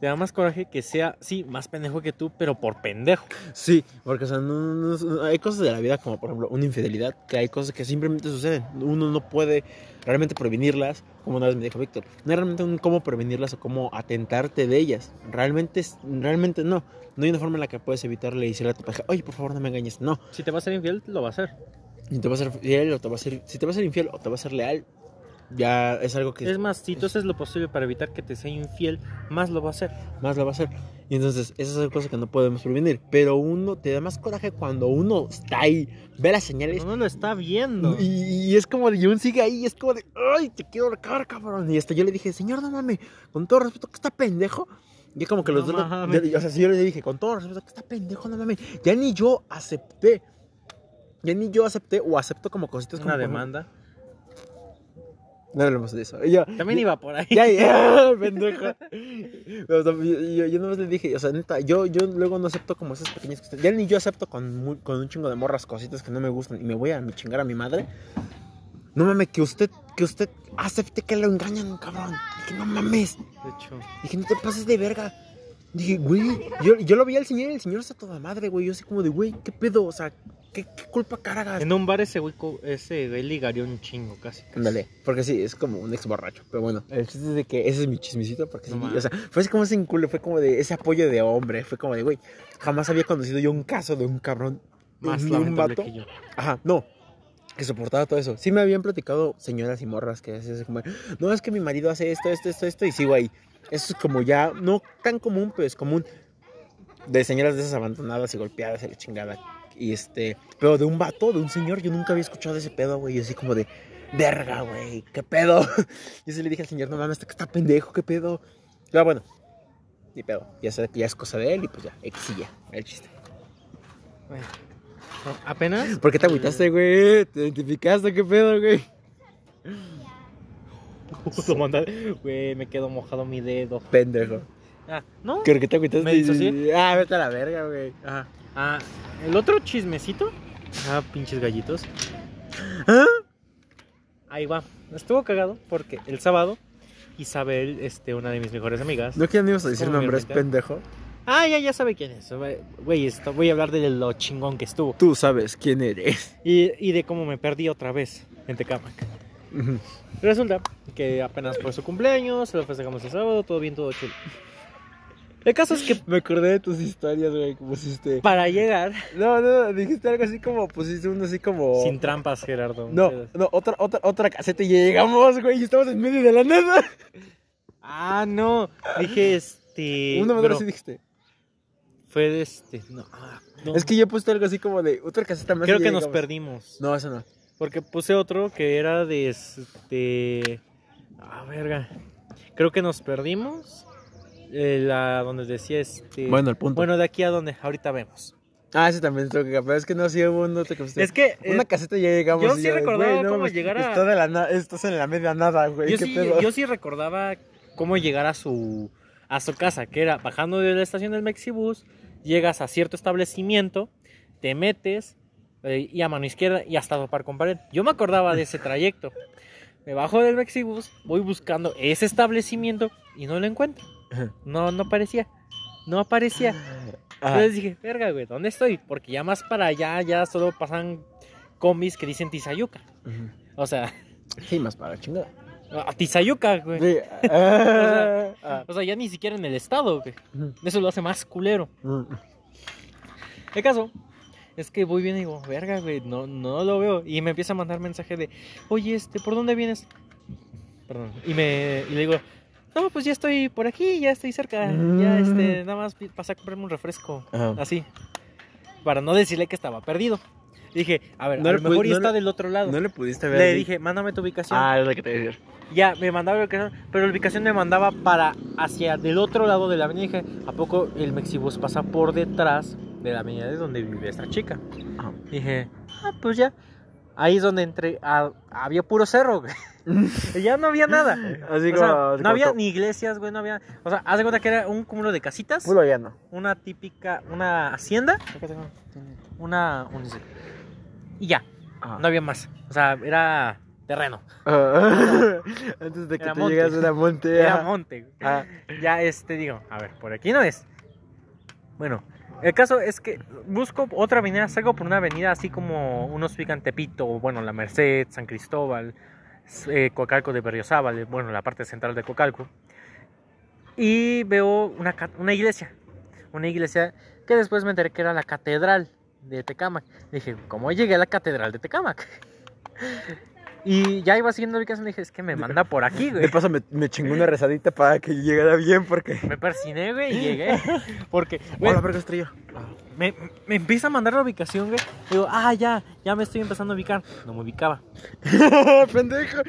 Te da más coraje que sea, sí, más pendejo que tú, pero por pendejo. Sí, porque o sea, no- no- no- hay cosas de la vida como por ejemplo una infidelidad, que hay cosas que simplemente suceden. Uno no puede realmente prevenirlas, como una vez me dijo Víctor. No hay realmente un cómo prevenirlas o cómo atentarte de ellas. Realmente, realmente no. No hay una forma en la que puedes evitarle y decirle a tu pareja, oye, por favor no me engañes. No. Si te va a ser infiel, lo va a hacer. Y te va a ser fiel o te va a ser, si te va a ser infiel o te va a ser leal, ya es algo que Es más, si tú haces lo posible para evitar que te sea infiel, más lo va a hacer. más lo va a hacer. Y entonces, esas son cosas que no podemos prevenir. Pero uno te da más coraje cuando uno está ahí, ve las señales No lo está viendo. Y, y es como de, y aún sigue ahí, y es como de, ay, te quiero ahorcar, cabrón. Y hasta yo le dije, señor, no mames, con todo respeto, que está pendejo. Y como que los No dos, mames. o sea, si yo le dije, con todo respeto, que está pendejo, no mames. Ya ni yo acepté, ya ni yo acepté o acepto como cositas como Una demanda. No hablemos de eso. Yo, También iba por ahí. ya, ya, *laughs* pendejo. Yo, yo, yo nomás le dije, o sea, neta, yo, yo luego no acepto como esas pequeñas cosas. Ya ni yo acepto con, muy- con un chingo de morras cositas que no me gustan y me voy a mi chingar a mi madre. No mames, que usted, que usted acepte que lo engañan, cabrón. Dije, no mames. De hecho, Dije, no te pases de verga. Dije, güey, yo, yo lo vi al señor y el señor está toda madre, güey. Yo así como de, güey, ¿qué pedo? O sea, ¿qué, qué culpa cargas? en un bar ese güey, ese güey ligaría un chingo casi. casi. Ándale, porque sí, es como un ex borracho. Pero bueno, el chiste es de que ese es mi chismecito. Porque No sí, o sea, fue así como ese inculo, fue como de ese apoyo de hombre. Fue como de, güey, jamás había conocido yo un caso de un cabrón, Más de un vato. que yo. Ajá, no, que soportaba todo eso. Sí me habían platicado señoras y morras que así como, no, es que mi marido hace esto, esto, esto, esto, y sigo ahí. Eso es como ya, no tan común, pero es común. De señoras de esas abandonadas y golpeadas y la chingada. Y este, pero de un vato, de un señor, yo nunca había escuchado ese pedo, güey. Y así como de, verga, güey, qué pedo. *laughs* Yo sí le dije al señor, no mames, este que está pendejo, qué pedo. Pero bueno, ni pedo. Ya sé que ya es cosa de él y pues ya, ya, el chiste. Bueno, no, apenas. ¿Por qué te agüitaste, güey? ¿Te identificaste? ¿Qué pedo, güey? *laughs* Güey, me quedó mojado mi dedo. Pendejo. Ah, no. ¿Por qué te agüitaste? ¿Me disocié? Ah, vete a la verga, güey. Ajá. Ah, el otro chismecito. Ah, pinches gallitos. ¿Ah? Ahí va. Estuvo cagado porque el sábado Isabel, este, una de mis mejores amigas. ¿No no ibas a decir ¿Cómo nombres, pendejo? Ah, ya, ya sabe quién es. Güey, esto- voy a hablar de lo chingón que estuvo. Tú sabes quién eres. Y, y de cómo me perdí otra vez en Tecamac. Resulta que apenas fue su cumpleaños, se lo festejamos el sábado, todo bien, todo chido. El caso es que Me acordé de tus historias, güey, que pusiste. para llegar, No, no, dijiste algo así como, pusiste uno así como... sin trampas, Gerardo. No, no, otra, otra, otra caseta y llegamos, güey, y estamos en medio de la nada. Ah, no. Dije, este. Una bro, así dijiste. Fue de este. No, ah, no. Es que yo puse algo así como de otra caseta más. Creo que nos perdimos. No, eso no. Porque puse otro que era de este. Ah, verga. Creo que nos perdimos. Eh, la donde decía este. Bueno, el punto. Bueno, de aquí a donde ahorita vemos. Ah, ese también tengo que pero es que no, sí hubo un otro que. Es que. eh, Una caseta y ya llegamos. yo sí recordaba güey, no cómo llegar a- Está de la na- estás en la media nada, güey. yo, ¿Qué sí, pedo? yo sí recordaba cómo llegar a su. A su casa, que era bajando de la estación del Mexibus, llegas a cierto establecimiento, te metes eh, y a mano izquierda y hasta topar con pared. Yo me acordaba de ese trayecto. Me bajo del Mexibus, voy buscando ese establecimiento y no lo encuentro. No, no aparecía. No aparecía. Ajá. Entonces dije, verga, güey, ¿dónde estoy? Porque ya más para allá ya solo pasan combis que dicen Tizayuca. O sea, Sí, más para chingada. a Tizayuca, güey. Sí. *laughs* Ah, ah. O sea, ya ni siquiera en el estado, güey. Eso lo hace más culero. Ujú. El caso es que voy bien y digo, verga, güey, no, no lo veo. Y me empieza a mandar mensaje de, oye, este, ¿por dónde vienes? Perdón. Y, me, y le digo, no, pues ya estoy por aquí, ya estoy cerca. Ya, este, nada más pasa a comprarme un refresco. Ajá. Así. Para no decirle que estaba perdido. Dije, a ver, No a lo mejor pudi- ya no está le- del otro lado. No le pudiste ver. le ahí? dije, mándame tu ubicación. Ah, es lo que te iba a decir. Ya, me mandaba la ubicación, pero la ubicación me mandaba para hacia del otro lado de la avenida. Dije, ¿a poco el Mexibus pasa por detrás de la avenida de donde vive esta chica? Ajá. Dije, ah, pues ya. Ahí es donde entré. ah, había puro cerro, güey. *laughs* Y ya no había nada. Así O como- no como había ni iglesias, güey, no había. O sea, haz de cuenta que era un cúmulo de casitas. Puro llano. Una típica, una hacienda. Una. un- y ya, Ajá. no había más. O sea, era terreno. Ah. *laughs* Antes de que Era te monte. llegas a la monte. Era ajá. monte. Ah. Ya este digo, a ver, por aquí no es. Bueno, el caso es que busco otra avenida, salgo por una avenida así como unos ubican Tepito, bueno, La Merced, San Cristóbal, eh, Cocalco de Berriozábal, bueno, la parte central de Cocalco. Y veo una, una iglesia, una iglesia que después me enteré que era la catedral de Tecámac. Dije, ¿cómo llegué a la catedral de Tecámac? Y ya iba siguiendo la ubicación y dije, es que me manda por aquí, güey. De paso me, me chingó una rezadita para que llegara bien porque... Me persiné, güey, y llegué. *laughs* Porque, güey, Hola, verga estrella. me, me empieza a mandar la ubicación, güey. Digo, ah, ya, ya me estoy empezando a ubicar. No me ubicaba, *laughs* Pendejo.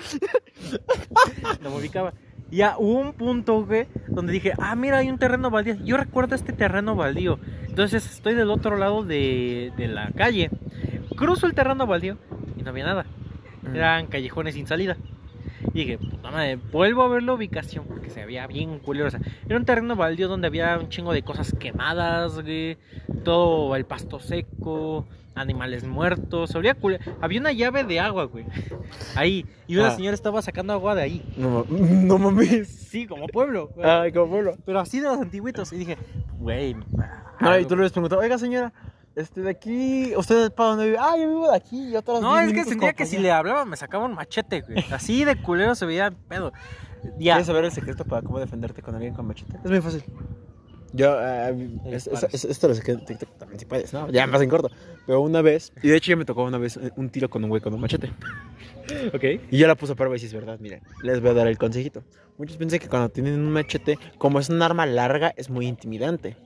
no me ubicaba. Y hubo un punto, güey, donde dije, ah, mira, hay un terreno baldío. Yo recuerdo este terreno baldío. Entonces estoy del otro lado de, de la calle. Cruzo el terreno baldío y no había nada. Eran callejones sin salida. Y dije, puta madre, vuelvo a ver la ubicación porque se veía bien culero. O sea, era un terreno baldío donde había un chingo de cosas quemadas, güey. Todo el pasto seco, animales muertos. culero. Había una llave de agua, güey. *laughs* Ahí. Y una Ah. señora estaba sacando agua de ahí. No, *laughs* no mames. Sí, como pueblo. güey. Ay, como pueblo. Pero así de los antiguitos. Y dije, güey. No, y tú le habías preguntado, oiga señora, este de aquí, ¿usted para dónde vive? Ah, yo vivo de aquí, yo todos los No, 10 es que sentía que si allá". le hablaba me sacaba un machete, güey. Así de culero se veía pedo. Ya. ¿Quieres saber el secreto para cómo defenderte con alguien con machete? Es muy fácil. Yo, eh, es- es- es- esto lo sé que en TikTok también si puedes, ¿no? Ya más en corto. Pero una vez, y de hecho ya me tocó una vez un tiro con un güey con un machete. *laughs* Ok. Y yo la puse a prueba y si es verdad, miren, les voy a dar el consejito. Muchos piensan que cuando tienen un machete, como es un arma larga, es muy intimidante.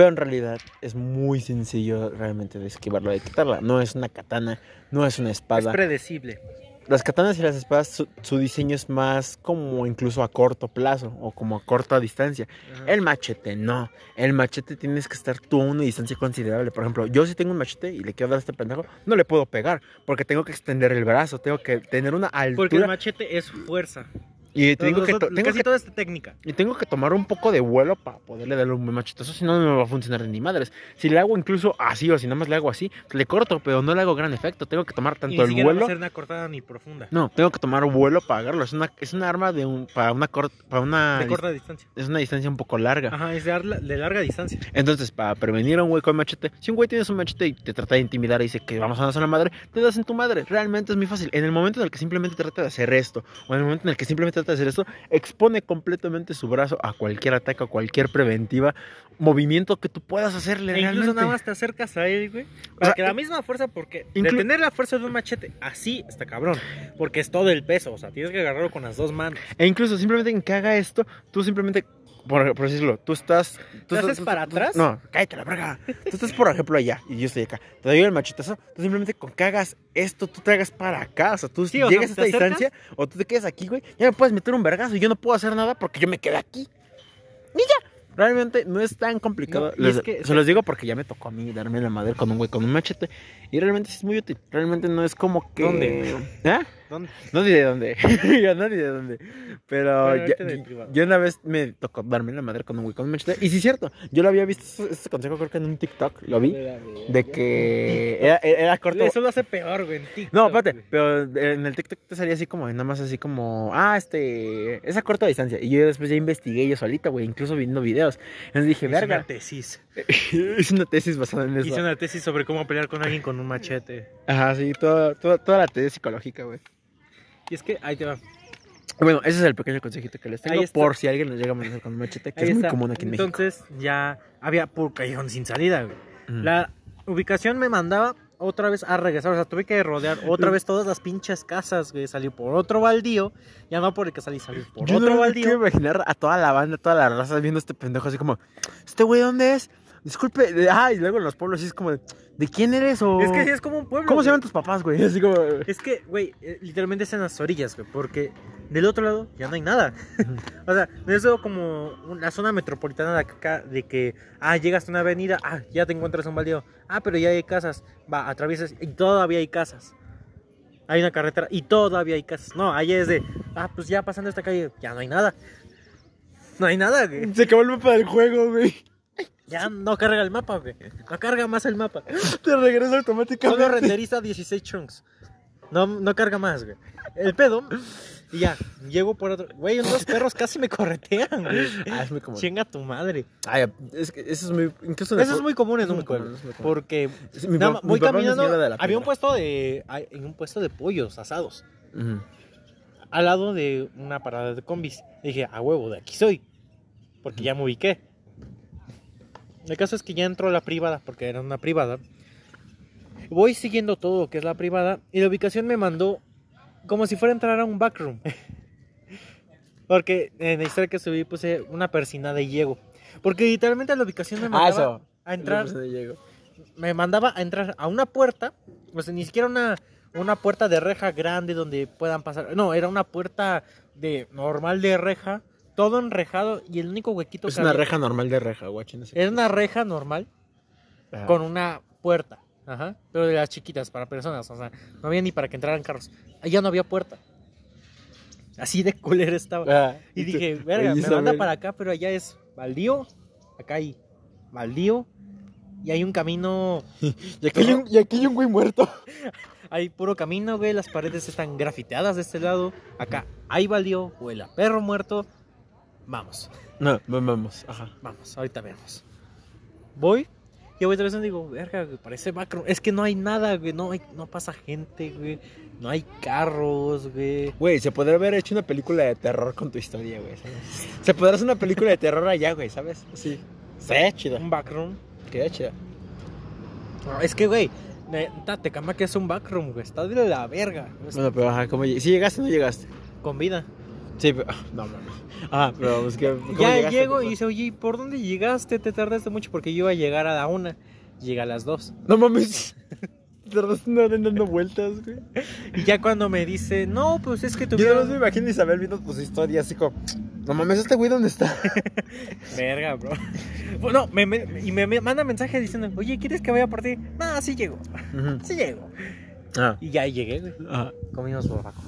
Pero en realidad es muy sencillo realmente de esquivarlo, de quitarla. No es una katana, no es una Es espada. predecible. Las katanas y las espadas, su, su diseño es más como incluso a corto plazo o como a corta distancia. El machete no. El machete tienes que estar tú a una distancia considerable. Por ejemplo, yo si tengo un machete y le quiero dar a este pendejo, no le puedo pegar porque tengo que extender el brazo, tengo que tener una Porque el altura machete es fuerza. Y tengo que, tengo casi que toda esta técnica. y tengo que tomar un poco de vuelo para poderle darle un machetazo, si no, no me va a funcionar ni madres. Si le hago incluso así o si nada más le hago así, le corto, pero no le hago gran efecto. Tengo que tomar Y tanto ni el vuelo. ser una cortada ni profunda. No, tengo que tomar vuelo para agarrarlo. Es una, es una arma de un, para una corta, para una, De corta distancia. es una distancia un poco larga. Ajá, es de, arla- de larga distancia. Entonces, para prevenir a un güey con machete, si un güey tienes un machete y te trata de intimidar y dice que vamos a darnos a la madre, te das en tu madre. Realmente es muy fácil. En el momento en el que simplemente trata de hacer esto, o en el momento en el que simplemente trata de hacer esto, expone completamente su brazo a cualquier ataque, a cualquier preventiva, movimiento que tú puedas hacerle. E incluso realmente. nada más te acercas a él, güey. Para sea, que la misma fuerza, porque detener la fuerza de un machete así está cabrón. Porque es todo el peso. O sea, tienes que agarrarlo con las dos manos. E incluso simplemente en que haga esto, tú simplemente, por, por decirlo, tú estás... Tú ¿Te estás- haces tú- para tú- atrás? No, cállate la verga. Tú estás, por ejemplo, allá y yo estoy acá. Te doy el machetazo, tú simplemente con que hagas esto, tú te hagas para acá. O sea, tú Sí, o llegas sea, a esta distancia o tú te quedas aquí, güey. Ya me puedes meter un vergazo y yo no puedo hacer nada porque yo me quedé aquí. Y ya. Realmente no es tan complicado. No, Les- es que- se los digo porque ya me tocó a mí darme la madre con un güey con un machete. Y realmente sí es muy útil. Realmente no es como que. ¿Dónde? ¿Eh? ¿Dónde? No diré dónde. *laughs* yo no diré dónde. Pero ya- yo una vez me tocó darme la madre con un güey con un machete. Y sí, es cierto. Yo lo había visto, este consejo creo que en un TikTok. Lo vi. De que era, era corto. Eso lo hace peor, güey, en TikTok, No, espérate, güey. pero en el TikTok te salía así como, nada más así como, ah, este, esa corta distancia. Y yo después ya investigué yo solito, güey, incluso viendo videos. Entonces dije, Hice una verga, tesis. *laughs* es una tesis basada en eso. Hice una tesis sobre cómo pelear con alguien con un machete. Ajá, sí, toda, toda, toda la tesis psicológica, güey. Y es que, ahí te va. Bueno, ese es el pequeño consejito que les tengo por si alguien nos llega a amenazar con un machete, que Ahí es muy común aquí en México. Entonces ya había por callejón sin salida, güey. Ujú. La ubicación me mandaba otra vez a regresar. O sea, tuve que rodear otra vez todas las pinches casas, güey. Salir por otro baldío. Ya no por el que salí, salir por Yo otro no quiero baldío. imaginar a toda la banda, toda la raza viendo a este pendejo así como, ¿este güey dónde es? Disculpe, ah, y luego en los pueblos sí es como, de, ¿de quién eres? O... Es que sí es como un pueblo. ¿Cómo se llaman tus papás, güey? *laughs* Así como... Es que, güey, eh, literalmente es en las orillas, güey. Porque del otro lado ya no hay nada. *laughs* o sea, no es como la zona metropolitana de acá, de que, ah, llegas a una avenida, ah, ya te encuentras un baldío. Ah, pero ya hay casas. Va, atraviesas y todavía hay casas. Hay una carretera y todavía hay casas. No, ahí es de, ah, pues ya pasando esta calle, ya no hay nada. No hay nada, güey. Se acabó el mapa del juego, güey. Ya no carga el mapa, güey. No carga más el mapa. Te regresa automáticamente. Solo renderiza 16 chunks. No, no carga más, güey. El pedo. Y ya, llego por otro. Güey, unos perros casi me corretean, güey. Ah, es muy común. Chinga tu madre. Ay, es que eso es muy... Incluso Eso es muy común en es un muy común, pueblo. Porque Sí, mi nada mi voy caminando. Había un puesto de. hay- En un puesto de pollos asados. Ujú. Al lado de una parada de combis. Dije, a huevo, de aquí soy. Porque ya me ubiqué. El caso es que ya entró la privada, porque era una privada. Voy siguiendo todo lo que es la privada. Y la ubicación me mandó como si fuera a entrar a un backroom. *laughs* Porque en la historia que subí puse una persina de llego. Porque literalmente la ubicación me Ah, mandaba a entrar de Diego. me mandaba a entrar a una puerta, o sea, ni siquiera una, una puerta de reja grande donde puedan pasar. No, era una puerta de normal de reja, todo enrejado y el único huequito Es que una había- reja normal de reja, guachen. ese. era una reja normal Ajá. con una puerta, ajá, pero de las chiquitas para personas, o sea, no había ni para que entraran carros. Allá no había puerta. Así de culera estaba. Ah, Y tú- dije, verga, Oye, me manda Isabel. para acá, pero allá es baldío, acá hay baldío y hay un camino *laughs* Y aquí, hay un, y aquí hay un güey muerto. *laughs* Hay puro camino, güey. Las paredes están grafiteadas de este lado. Acá hay baldío, huele a perro muerto. Vamos, No, vamos. Ajá. vamos, ahorita vemos. Voy y voy otra vez y digo, verga, güey, parece macro. Es que no hay nada, güey. No, hay, no pasa gente, güey. No hay carros, güey. Güey, se podría haber hecho una película de terror con tu historia, güey. ¿sabes? Se podría hacer una película de terror allá, güey, ¿sabes? Sí. Sería chido. Un backroom. Queda chido. Es que, güey, neta, te cama que es un backroom, güey. Está de la verga. Bueno, pero ajá, ¿cómo llegaste? ¿Sí llegaste o no llegaste? Con vida. Sí, pero... ah, No, mames. Ah, pero es que... ¿cómo Ya llegaste, llego y dice, oye, ¿y ¿por dónde llegaste? Te tardaste mucho porque yo iba a llegar a la una. Llega a las dos. No mames. *laughs* Tardaste dando vueltas, güey. Y ya cuando me dice, no, pues es que Yo nada más me tuvieron... imagino Isabel viendo tus historias así como... No mames, ¿este güey dónde está? *laughs* Verga, bro. Bueno, me, me- y me, me manda mensaje diciendo, oye, ¿quieres que vaya por ti? No, sí llego. Sí llego. Ah. Y ya llegué, güey. Ah, Comimos borraco.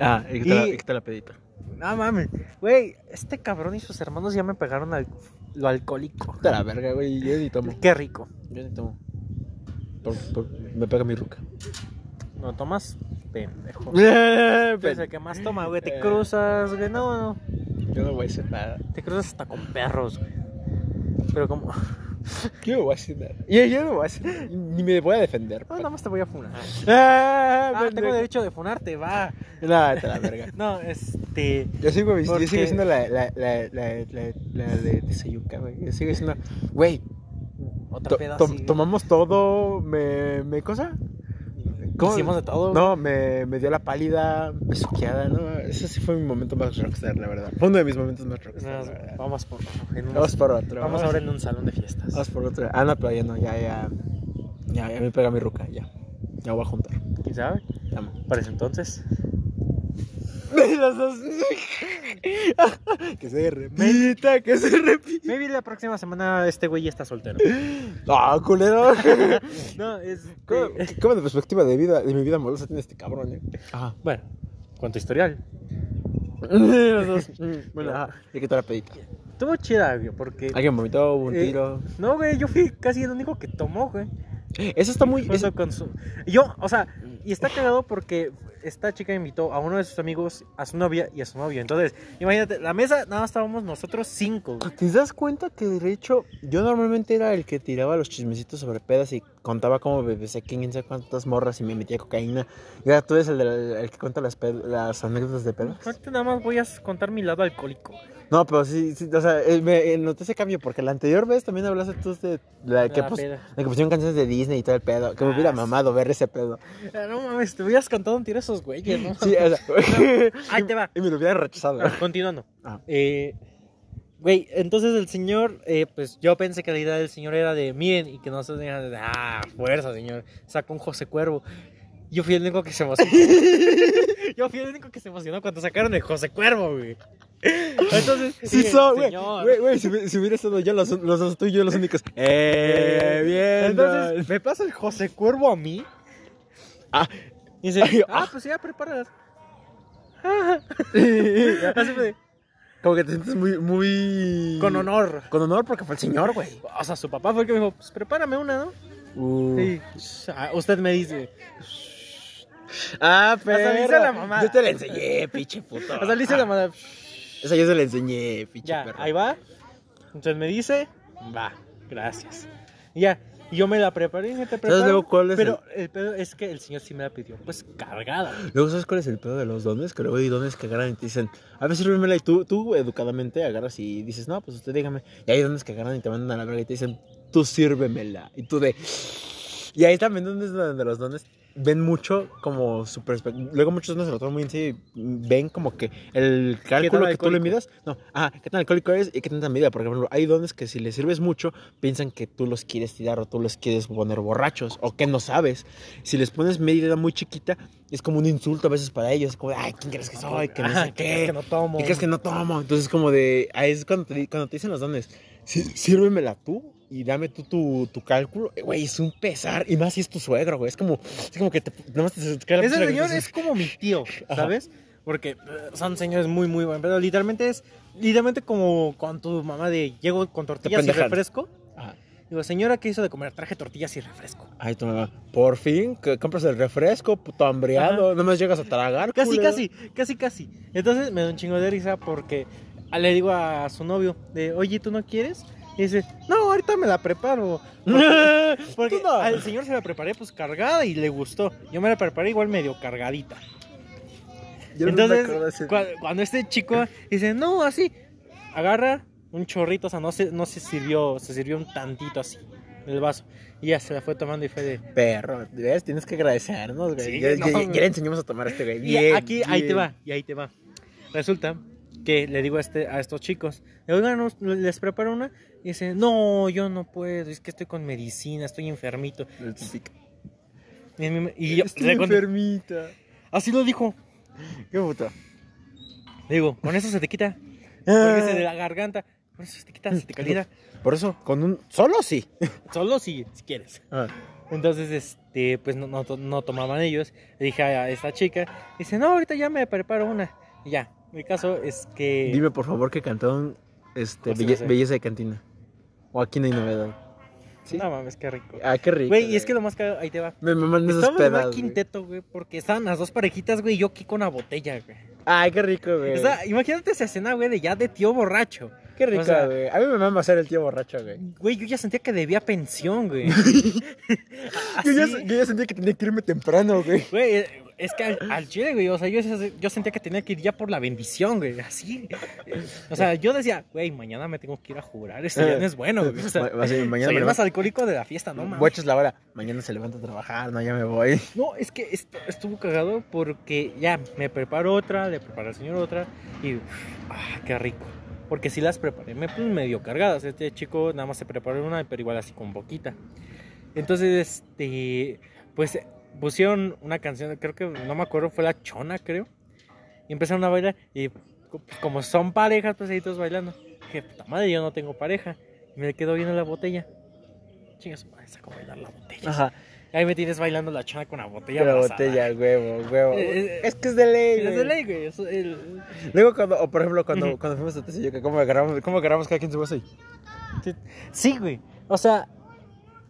ah y, qué tal la- Y- y qué tal la pedita. No mames. Güey, este cabrón y sus hermanos ya me pegaron al, lo alcohólico. De la verga, güey, yo ni tomo. Qué rico. Yo ni tomo. Por- por- me pega mi ruca. No tomas, pendejo. *laughs* Pero el que más toma, güey. Te cruzas, güey. No, no. yo no voy a decir nada. Te cruzas hasta con perros, güey. Pero como... Yo no voy a decir nada. Yo, yo no voy a nada. Ni me voy a defender. No, nada más te voy a funar. Ah, Ah, tengo derecho de funarte, va. No, vete a la verga. No, este... Yo sigo, yo Porque- sigo siendo la, la, la, la, de, Sayuca, güey. Yo sigo siendo, güey, Otra to- tomamos todo, me, me cosa. Hicimos de todo. No, me, me dio la pálida, besuqueada, ¿no? Ese sí fue mi momento más rockstar, la verdad. Fue uno de mis momentos más rockstar, No, vamos por un- Vamos por otro. Vamos ahora en un salón de fiestas. Vamos por otro. Ah, no, pero ya no, ya, ya. Ya, ya me pega mi ruca, ya. Ya voy a juntar. ¿Quién sabe? Para ese entonces. Que se repita, que se repita. Maybe la próxima semana este güey ya está soltero. Ah, culero. *laughs* No, es. ¿Cómo, cómo de perspectiva de vida, de mi vida amorosa tiene este cabrón, eh? Ajá. Bueno, cuánto historial. Los dos. Bueno, ajá. ¿Y qué tal la pedita? Estuvo chida, güey, porque. Alguien vomitó, hubo un Eh, tiro. No, güey, yo fui casi el único que tomó, güey. Eso está muy. Junto con su- Yo, o sea, y está cagado porque esta chica invitó a uno de sus amigos, a su novia y a su novio. Entonces, imagínate, la mesa nada más estábamos nosotros cinco. güey. ¿Te das cuenta que de hecho yo normalmente era el que tiraba los chismecitos sobre pedas y contaba cómo besé quién sabe cuántas morras y me metía cocaína? Y ahora tú eres el, el que cuenta las, las anécdotas de pedas. Ahorita nada más voy a contar mi lado alcohólico. No, pero sí, sí o sea, eh, me eh, noté ese cambio porque la anterior vez también hablaste tú de la que, La pus- que pusieron canciones de Disney y todo el pedo. Que me Ah, hubiera sí. mamado ver ese pedo. Ah, No mames, te hubieras cantado un tiro a esos güeyes, ¿no? Sí, o sea, *laughs* Ahí te va. *laughs* y me lo hubieran rechazado. Continuando. Ah. Eh, güey, entonces el señor, eh, pues yo pensé que la idea del señor era de, miren, y que no se digan, de, ah, fuerza, señor, saca un José Cuervo. Yo fui el único que se emocionó. *laughs* yo fui el único que se emocionó cuando sacaron el José Cuervo, güey. Entonces, Sí, dije, güey. señor. Güey, güey, si, si hubiera estado yo, los, los dos tú y yo los únicos. *laughs* Eh, bien. Entonces, me pasa el José Cuervo a mí. Ah. Y dice, Ay, ah, ah. pues ya, prepáralas. *laughs* Así fue, Como que te sientes muy, muy. con honor. Con honor porque fue el señor, güey. O sea, su papá fue el que me dijo, pues prepárame una, ¿no? Uh. Sí. Ah, Usted me dice. Ah, pero. Le hice la mamada. Yo te la enseñé, pinche puto. O sea, le hice la madre. Esa yo se la enseñé, pinche Ya, perro. ahí va. Entonces me dice, va, gracias. Y ya, y yo me la preparé, me te ¿Sabes preparo. luego cuál es Pero el pedo es que el señor sí me la pidió, pues cargada. Luego, ¿sabes cuál es el pedo de los dones? Que luego hay dones que agarran y te dicen, a ver, sírvemela. Y tú, tú educadamente agarras y dices, no, pues usted dígame. Y hay dones que agarran y te mandan a la verga y te dicen, tú sírvemela. Y tú de. Y ahí también donde los dones ven mucho como su perspectiva. Luego muchos dones se lo toman muy en serio y ven como que el cálculo que tú le midas. No, ah, qué tan alcohólico eres y qué tanta medida. Por ejemplo, hay dones que si les sirves mucho, piensan que tú los quieres tirar o tú los quieres poner borrachos o que no sabes. Si les pones medida muy chiquita, es como un insulto a veces para ellos. Es como, ay, ¿quién crees que soy? Que no sé ¿qué crees que no tomo? ¿Qué crees que no tomo? Entonces, como de. Ahí es cuando te, cuando te dicen los dones. "Sí, Sírvemela tú y dame tú tu, tu cálculo. Güey, es un pesar. Y más si es tu suegro, güey. Es como, es como que te, nada más te, te Ese señor es como mi tío, Ajá. ¿sabes? Porque eh, son señores muy, muy buenos. Pero literalmente es, literalmente como con tu mamá de, llego con tortillas y refresco. Ajá. Digo, señora, ¿qué hizo de comer? Traje tortillas y refresco. Ay, tu mamá. Por fin, que compras el refresco, puto hambreado. Nada más llegas a tragar. Casi, culero. casi, casi, casi. Entonces me da un chingo de risa porque le digo a su novio de, oye, ¿tú no quieres? Y dice, no, ahorita me la preparo. *laughs* Porque, porque no. al señor se la preparé pues cargada y le gustó. Yo me la preparé igual medio cargadita. Yo no me Entonces, acuerdo de ese- cua- cuando este chico dice, no, así, agarra un chorrito, o sea, no se, no se sirvió, se sirvió un tantito así, del vaso. Y ya se la fue tomando y fue de... Perro, ¿ves? Tienes que agradecernos, güey. Sí, ya, no, ya- güey. ya le enseñamos a tomar a este güey. Y Bien, aquí, ahí te va, y ahí te va. Resulta que le digo a, este, a estos chicos, oigan, ¿nos- ¿les preparo una? Y dice, no, yo no puedo, es que estoy con medicina, estoy enfermito. Y, mi- y yo, Estoy enfermita. así lo dijo. Qué puta. Digo, con eso se te quita. Porque se de la garganta. Con eso se te quita, se te calida. Por eso, con un. Solo sí. Solo si, si quieres. Ah. Entonces, este, pues no, no, no tomaban ellos. Le dije a esta chica, dice, no, ahorita ya me preparo una. Y ya, el caso es que... Dime por favor que cantaron este, No sé, Belle- no sé. Belleza de Cantina. O aquí no hay novedad. ¿Sí? No mames, qué rico. Ah, qué rico. Güey, y es que lo más cagado, ahí te va. Me maman esas Estábamos en pedas. un güey. quinteto, güey, porque estaban las dos parejitas, güey, y yo aquí con una botella, güey. Ay, qué rico, güey. O sea, imagínate esa escena, güey, de ya de tío borracho. qué rico, o sea- güey. A mí me mama ser el tío borracho, güey. Güey, yo ya sentía que debía pensión, güey. *laughs* Yo ya, *laughs* yo ya sentía que tenía que irme temprano, güey. Güey, eh, es que al, al chile, güey, o sea, yo, yo sentía que tenía que ir ya por la bendición, güey, así. O sea, yo decía, güey, mañana me tengo que ir a jurar, esto ya no es bueno, güey. O sea, mañana soy el más alcohólico de la fiesta, no mames. Guachas la hora. Mañana se levanta a trabajar, no, ya me voy. No, es que estuvo cagado porque ya me preparo otra, le preparo al señor otra y, ah, qué rico. Porque sí las preparé me, pues, medio cargadas. Este chico nada más se preparó una, pero igual así con poquita. Entonces, este, pues pusieron una canción, creo que no me acuerdo, fue La Chona, creo. Y empezaron a bailar. Y pues, como son parejas, pues ahí todos bailando. Dije, puta madre, yo no tengo pareja. Y me quedo viendo la botella. Chingas, madre, saco a bailar la botella. Ajá. Ahí me tienes bailando la chana con la botella. La botella, huevo, huevo. Eh, eh, es que es de ley, Es de güey. ley, güey. El- Luego cuando, o por ejemplo, cuando, cuando fuimos a Tecillo, ¿cómo agarramos, cómo agarramos cada quien su vaso y... Sí, güey. O sea,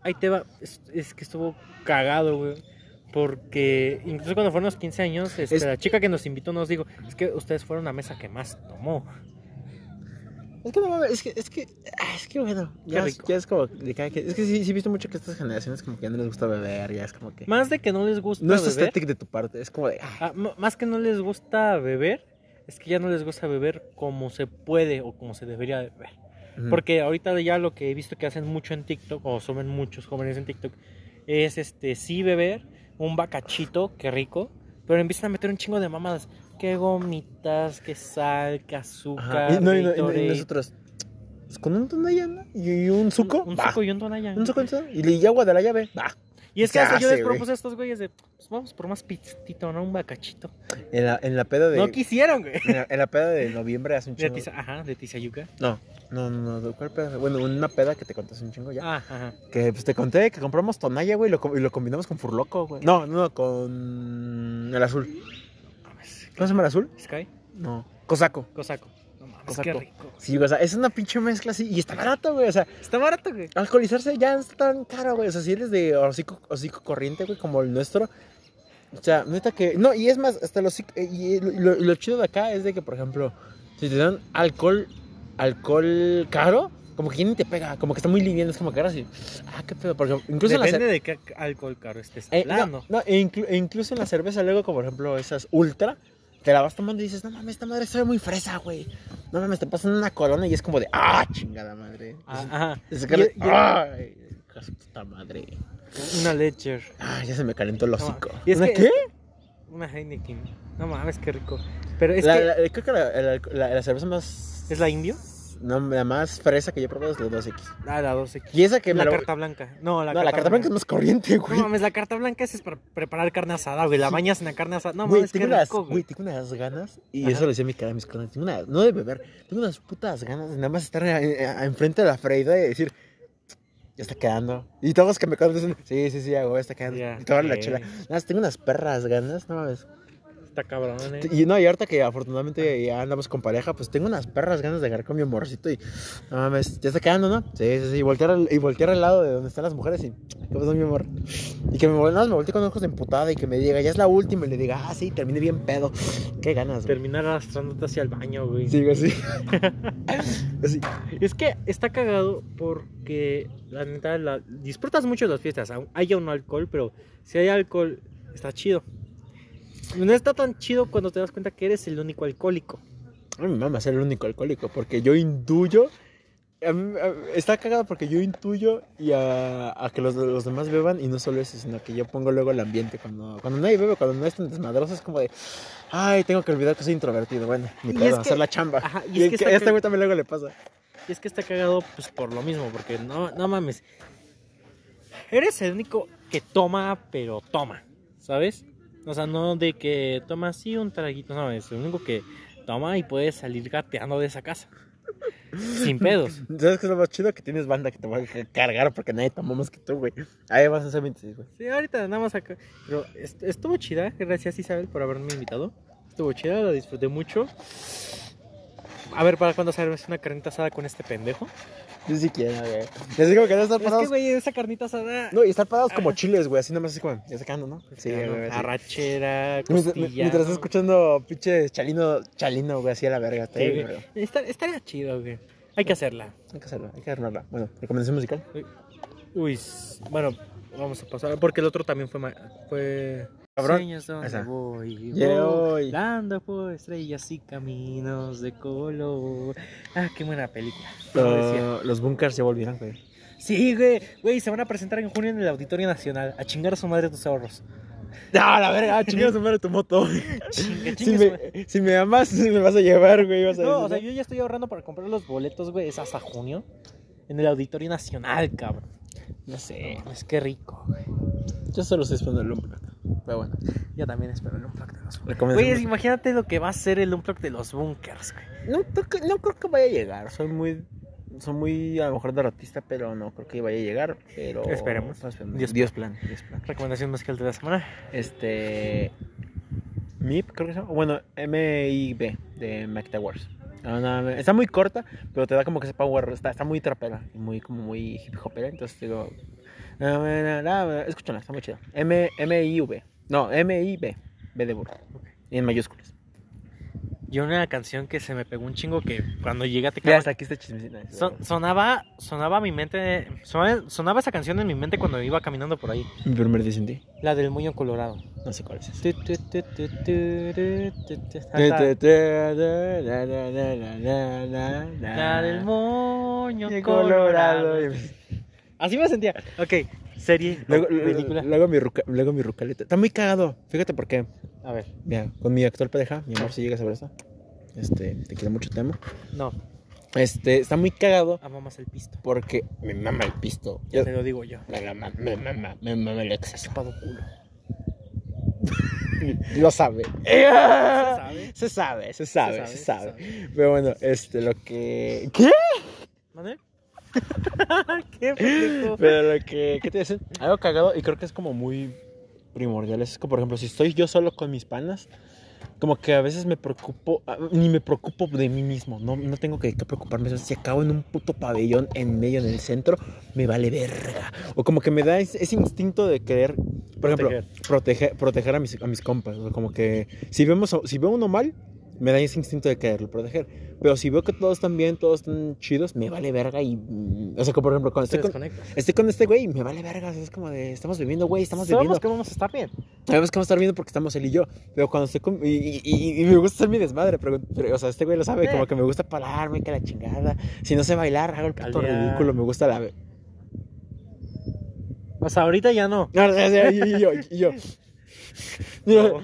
ahí te va. Es, es que estuvo cagado, güey. Porque incluso cuando fueron los 15 años, este, Es- la chica que nos invitó nos dijo, es que ustedes fueron la mesa que más tomó. Es que no mames, es que, es que, es que bueno, ya, es- ya es como de cada quien. Es que sí, sí he visto mucho que estas generaciones como que ya no les gusta beber, ya es como que... Más de que no les gusta No es beber. estético de tu parte, es como de... ah, más que no les gusta beber, es que ya no les gusta beber como se puede o como se debería beber. Porque ahorita ya lo que he visto que hacen mucho en TikTok, o son muchos jóvenes en TikTok, es este sí beber un bacachito, qué rico, pero empiezan a meter un chingo de mamadas. Que gomitas, que sal, que azúcar. Y, no, y, no, y, nosotros... pues, con un tonalla, ¿no? Y, un suco, Un, suco y un tonalla. Un suco y un- y, y agua de la llave, va. Y es que hasta yo hace, les propuse a estos güeyes de, pues vamos por más pizzito, ¿no? Un bacachito. En la, en la peda de... No quisieron, güey. en, la, en la peda de noviembre hace un De chingo... tiza, ajá, de Tizayuca. No, no, no, no, ¿cuál peda? Bueno, una peda que te conté hace un chingo ya. Ah, ajá. Que pues te conté que compramos tonalla, güey, y lo, y lo combinamos con furloco, güey. No, no, con el azul. ¿Cómo se llama el azul? Sky, No. Cosaco. Cosaco. Cosaco. qué rico. Sí, o sea, es una pinche mezcla así y está barato, güey. O sea, Está barato, güey. alcoholizarse ya no está tan caro, güey. O sea, si eres de hocico, hocico corriente, güey, como el nuestro. O sea, neta que. No, y es más, hasta los. eh, Y lo, lo- lo chido de acá es de que, por ejemplo, si te dan alcohol, alcohol caro, como que ya ni te pega, como que está muy liviano, es como que ahora sí. Ah, qué pedo, porque incluso en la Depende de qué alcohol caro estés eh, no, no, e, inclu- e incluso en la cerveza, luego, como por ejemplo esas ultra, te la vas tomando y dices, no mames, esta madre sabe muy fresa, güey. No mames, te pasan una corona y es como de, ah, chingada madre. Ah, Ajá. Es que, ay, puta madre. Una Ledger. Ah, ya se me calentó el No, hocico. y es ¿Una que- qué? Una Heineken. No mames, qué rico. Pero es La- que. la- creo que la- la cerveza más. ¿Es la indio? No, la más fresa que yo he probado es la 2X. Ah, la 12. Y esa que me La lo- carta blanca. No, la no, carta la carta blanca es más corriente, No güey. mames, la carta blanca es para preparar carne asada, güey. La bañas en la carne asada. No Güey, mames, qué tengo, rico, güey, güey. tengo unas ganas, y Ajá. eso lo decía mi cara a mis carnales, tengo una, no de beber, tengo unas putas ganas de nada más estar eh, eh, enfrente de la freidora y decir, ya está quedando. Y todos que me conocen, sí, sí, sí, hago, está quedando. Ya, y tomar la ok. chela. Nada más tengo unas perras ganas, no mames. Está cabrón, eh. Y no, y ahorita que afortunadamente ya andamos con pareja, pues tengo unas perras ganas de agarrar con mi amorcito y, no mames, ya está quedando, ¿no? Sí, sí, sí, y voltear al, y voltear al lado de donde están las mujeres y, ¿qué pasó, mi amor? Y que me, más me voltee con ojos de emputada y que me diga, ya es la última, y le diga, ah, sí, terminé bien pedo. Qué ganas, güey. Terminar arrastrándote hacia el baño, güey. Sí, güey, sí. *laughs* Así. Es que está cagado porque la neta la, disfrutas mucho las fiestas. Haya un alcohol, pero si hay alcohol, está chido. No está tan chido cuando te das cuenta que eres el único alcohólico. A mí me mama ser el único alcohólico porque yo intuyo. a mí- a- está cagado porque yo intuyo y a, a que los, los demás beban y no solo eso, sino que yo pongo luego el ambiente. Cuando, cuando nadie bebe, cuando no es tan desmadroso, es como de. Ay, tengo que olvidar que soy introvertido. Bueno, ni pedo, es que- hacer la chamba. Ajá, y y es que que este güey también luego le pasa. Y es que está cagado pues por lo mismo, porque no, no mames. Eres el único que toma, pero toma, ¿sabes? O sea, no de que toma así un traguito, no, es el único que toma y puede salir gateando de esa casa. Sin pedos. *laughs* ¿Sabes qué es lo más chido? Que tienes banda que te va a cargar porque nadie toma más que tú, güey. Ahí vas a ser 26, güey. Sí, ahorita nada más acá. Pero est- estuvo chida. Gracias Isabel por haberme invitado. Estuvo chida, la disfruté mucho. A ver, ¿para cuándo sabes una carnita asada con este pendejo? Yo sí quiero, güey. Les digo que no estar Es que, parados. güey, esa carnita asada... No, y estar parados como Ajá. chiles, güey. Así nada más así como, ya sacando, ¿no? Sí, Ah, güey. Arrachera, *laughs* Mientras, costilla. mientras estás escuchando pinche chalino, chalino, güey, así a la verga. Está Sí, bien, güey. Está- estaría chido, güey. Hay que hacerla. Hay que hacerlo, hay que armarla. Bueno, recomendación musical. Uy, bueno, vamos a pasar. Porque el otro también fue. ma- fue... Cabrón. Sueños donde Esa. voy, por estrellas y caminos de color. Ah, qué buena película. Lo- los bunkers ya volvieron, güey. Sí, güey, güey, se van a presentar en junio en el Auditorio Nacional. A chingar a su madre tus ahorros. No, *laughs* la verga, chingada su madre tu moto. *laughs* Si, me, si me amas, *laughs* me vas a llevar, güey. Vas a No, o sea, yo ya estoy ahorrando para comprar los boletos, güey. Es hasta junio. En el Auditorio Nacional, cabrón. No sé. Es que rico, güey. Yo solo estoy esperando el hombre. Pero bueno, Yo también espero el Unplugged de los Bunkers. Güey, imagínate lo que va a ser el Unplugged de los Bunkers, güey. No, creo que- no creo que vaya a llegar. Soy muy. Soy muy a lo mejor derrotista, pero no creo que vaya a llegar. Pero. Esperemos. Dios, Dios Dios plan. Dios plan. Recomendación musical de la semana. Este. MIP, creo que se llama. Bueno, M-I-B de Mac Towers. No, está muy corta, pero te da como que ese power. Está, está muy trapera y muy, como muy hip hopera. Entonces digo. Escúchala, está muy chida. M- M-I-V. No, M-I-B. B de burro. Y en mayúsculas. Yo una canción que se me pegó un chingo que cuando llegué a Tecama hasta aquí está son- sonaba, sonaba mi mente, sonaba, sonaba esa canción en mi mente cuando iba caminando por ahí. Mi primer día sin ti. La del moño colorado. No sé cuál es. La del moño colorado. Así me sentía. Ok, serie, Luego, película. luego, mi ruca- luego mi rucaleta. Está muy cagado. Fíjate por qué. A ver, Mira, con mi actual pareja, mi amor, si llegas a ver esto. Este, te quiero mucho, te amo. no, Este, está muy cagado amo más el pisto. porque me mama el pisto. Ya Yo- te lo digo yo. me mama, me mama, me mama el exceso. Culo. *laughs* Lo sabe. sabe? Se sabe, se sabe, se se sabe. sabe. Pero bueno, este, lo que. ¿Qué? ¿Mande? *laughs* ¿Qué pendejo? Pero lo que. ¿Qué te dicen? Algo cagado y creo que es como muy primordial. Es como, por ejemplo, si estoy yo solo con mis panas, como que a veces me preocupo, ah, ni me preocupo de mí mismo. No, no tengo que, que preocuparme. O sea, si acabo en un puto pabellón en medio, en el centro, me vale verga. O como que me da ese, ese instinto de querer, por ejemplo, proteger, proteger a, mis, a mis compas. O sea, como que si, vemos, si veo uno mal, me da ese instinto de quererlo proteger. Pero si veo que todos están bien, todos están chidos, me vale verga y... mm, O sea, como por ejemplo, cuando estoy con, estoy con este güey, me vale verga. o sea, Es como de, estamos viviendo, güey, estamos Sabemos viviendo. que vamos a estar bien. Sabemos que vamos a estar viendo porque estamos él y yo. Pero cuando estoy con. Y, y- y- y me gusta hacer mi desmadre. Pero, pero, o sea, este güey lo sabe. Como que me gusta pararme, que la chingada. Si no sé bailar, hago el puto ridículo. Me gusta la. O sea, ahorita ya no. *laughs* Yo. Yo. *laughs* No.